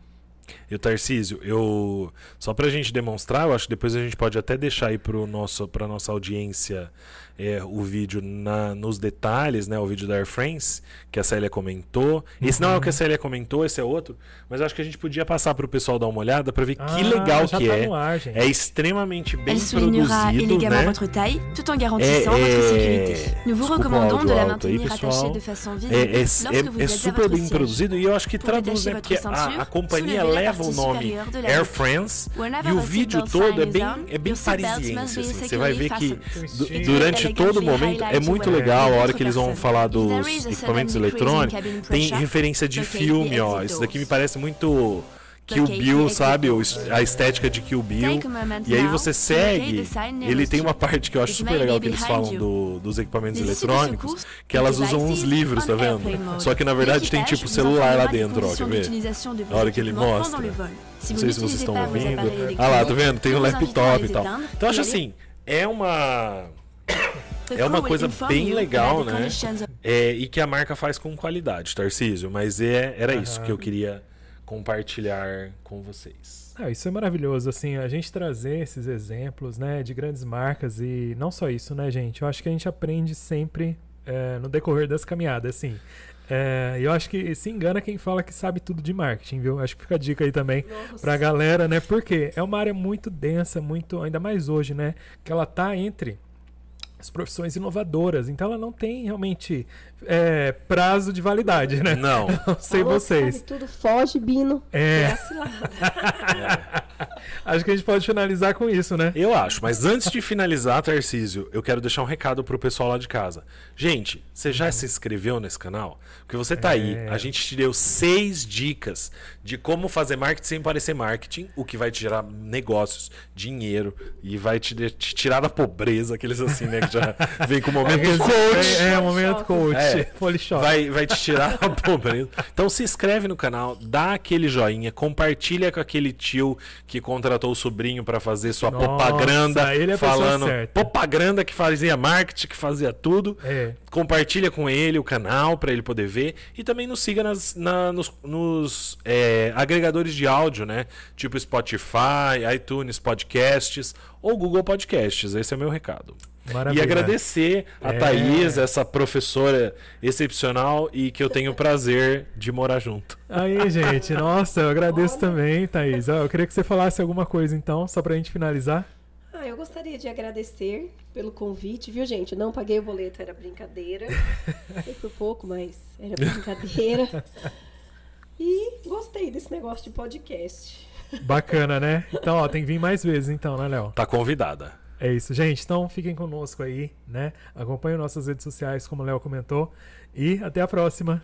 E o Tarcísio, eu só pra gente demonstrar, eu acho que depois a gente pode até deixar aí pro nosso, pra nossa audiência é, o vídeo na, nos detalhes, né? O vídeo da Air France, que a Célia comentou. Esse não é o que a Célia comentou, esse é outro. Mas eu acho que a gente podia passar pro pessoal dar uma olhada pra ver que Ah, legal já que tá é. no ar, gente. É extremamente bem Elle produzido, né? votre taille tout en garantissant É, votre é, sécurité. Nous vous desculpa o recommandons de la maintenir attachée de façon visible É, é, lorsque é- vous é êtes à super votre bem siège. produzido e eu acho que traduz, né? Porque votre a, a companhia leva o nome Air. France e o vídeo todo é bem, é bem parisiense. Assim. Você vai ver que securely du- fastened. Durante todo o momento é muito legal a hora que eles vão falar dos equipamentos eletrônicos. Tem referência de filme, ó. Isso daqui me parece muito Kill Bill, sabe? A estética de Kill Bill. E aí você segue. Ele tem uma parte que eu acho super legal que eles falam do- dos equipamentos eletrônicos. Que elas usam uns livros, tá vendo? mode. Só que na verdade tem tipo celular lá dentro, ó. Quer ver? Na hora que ele mostra. Não sei se vocês estão ouvindo. Ah lá, tá vendo? Tem um laptop e tal. Então eu acho assim, é uma. É uma coisa bem legal, né? of- É, e que a marca faz com qualidade, Tarcísio. Mas é, era isso Aham. que eu queria compartilhar com vocês. Ah, isso é maravilhoso, assim, a gente trazer esses exemplos, né, de grandes marcas e não só isso, né, gente? Eu acho que a gente aprende sempre é, no decorrer das caminhadas, assim. É, eu acho que se engana quem fala que sabe tudo de marketing, viu? Acho que fica a dica aí também Nossa. pra galera, né? Porque é uma área muito densa, muito, ainda mais hoje, né? Que ela tá entre as profissões inovadoras, então ela não tem realmente é, prazo de validade, né? Não. Não sei Falou vocês. Tudo foge, Bino. É. É. Acho que a gente pode finalizar com isso, né? Eu acho, mas antes de finalizar, Tarcísio, eu quero deixar um recado pro pessoal lá de casa. Gente, você já se inscreveu nesse canal? Porque você tá aí, É. a gente te deu seis dicas de como fazer marketing sem parecer marketing, o que vai te gerar negócios, dinheiro e vai te, te tirar da pobreza, aqueles assim, né, já vem com o momento coach. É, é, o momento coach. É. Polishop. Vai, vai te tirar da pobreza. Então se inscreve no canal, dá aquele joinha, compartilha com aquele tio que contratou o sobrinho pra fazer sua Nossa, propaganda, ele é a falando propaganda que fazia marketing, que fazia tudo. É. Compartilha com ele o canal pra ele poder ver e também nos siga nas, na- nos, nos, é, agregadores de áudio, né? Tipo Spotify, iTunes Podcasts ou Google Podcasts. Esse é o meu recado. Maravilha. E agradecer a É. Thaís, essa professora excepcional e que eu tenho o prazer de morar junto. Aí, gente, nossa, eu agradeço Olha. também, Thaís. Eu queria que você falasse alguma coisa, então, só pra gente finalizar. Ah, eu gostaria de agradecer pelo convite, viu, gente? Eu não paguei o boleto, era brincadeira. Foi por pouco, mas era brincadeira. E gostei desse negócio de podcast. Bacana, né? Então, ó, tem que vir mais vezes, então, né, Léo? Tá convidada. É isso, gente. Então, fiquem conosco aí, né? Acompanhem nossas redes sociais, como o Léo comentou. E até a próxima.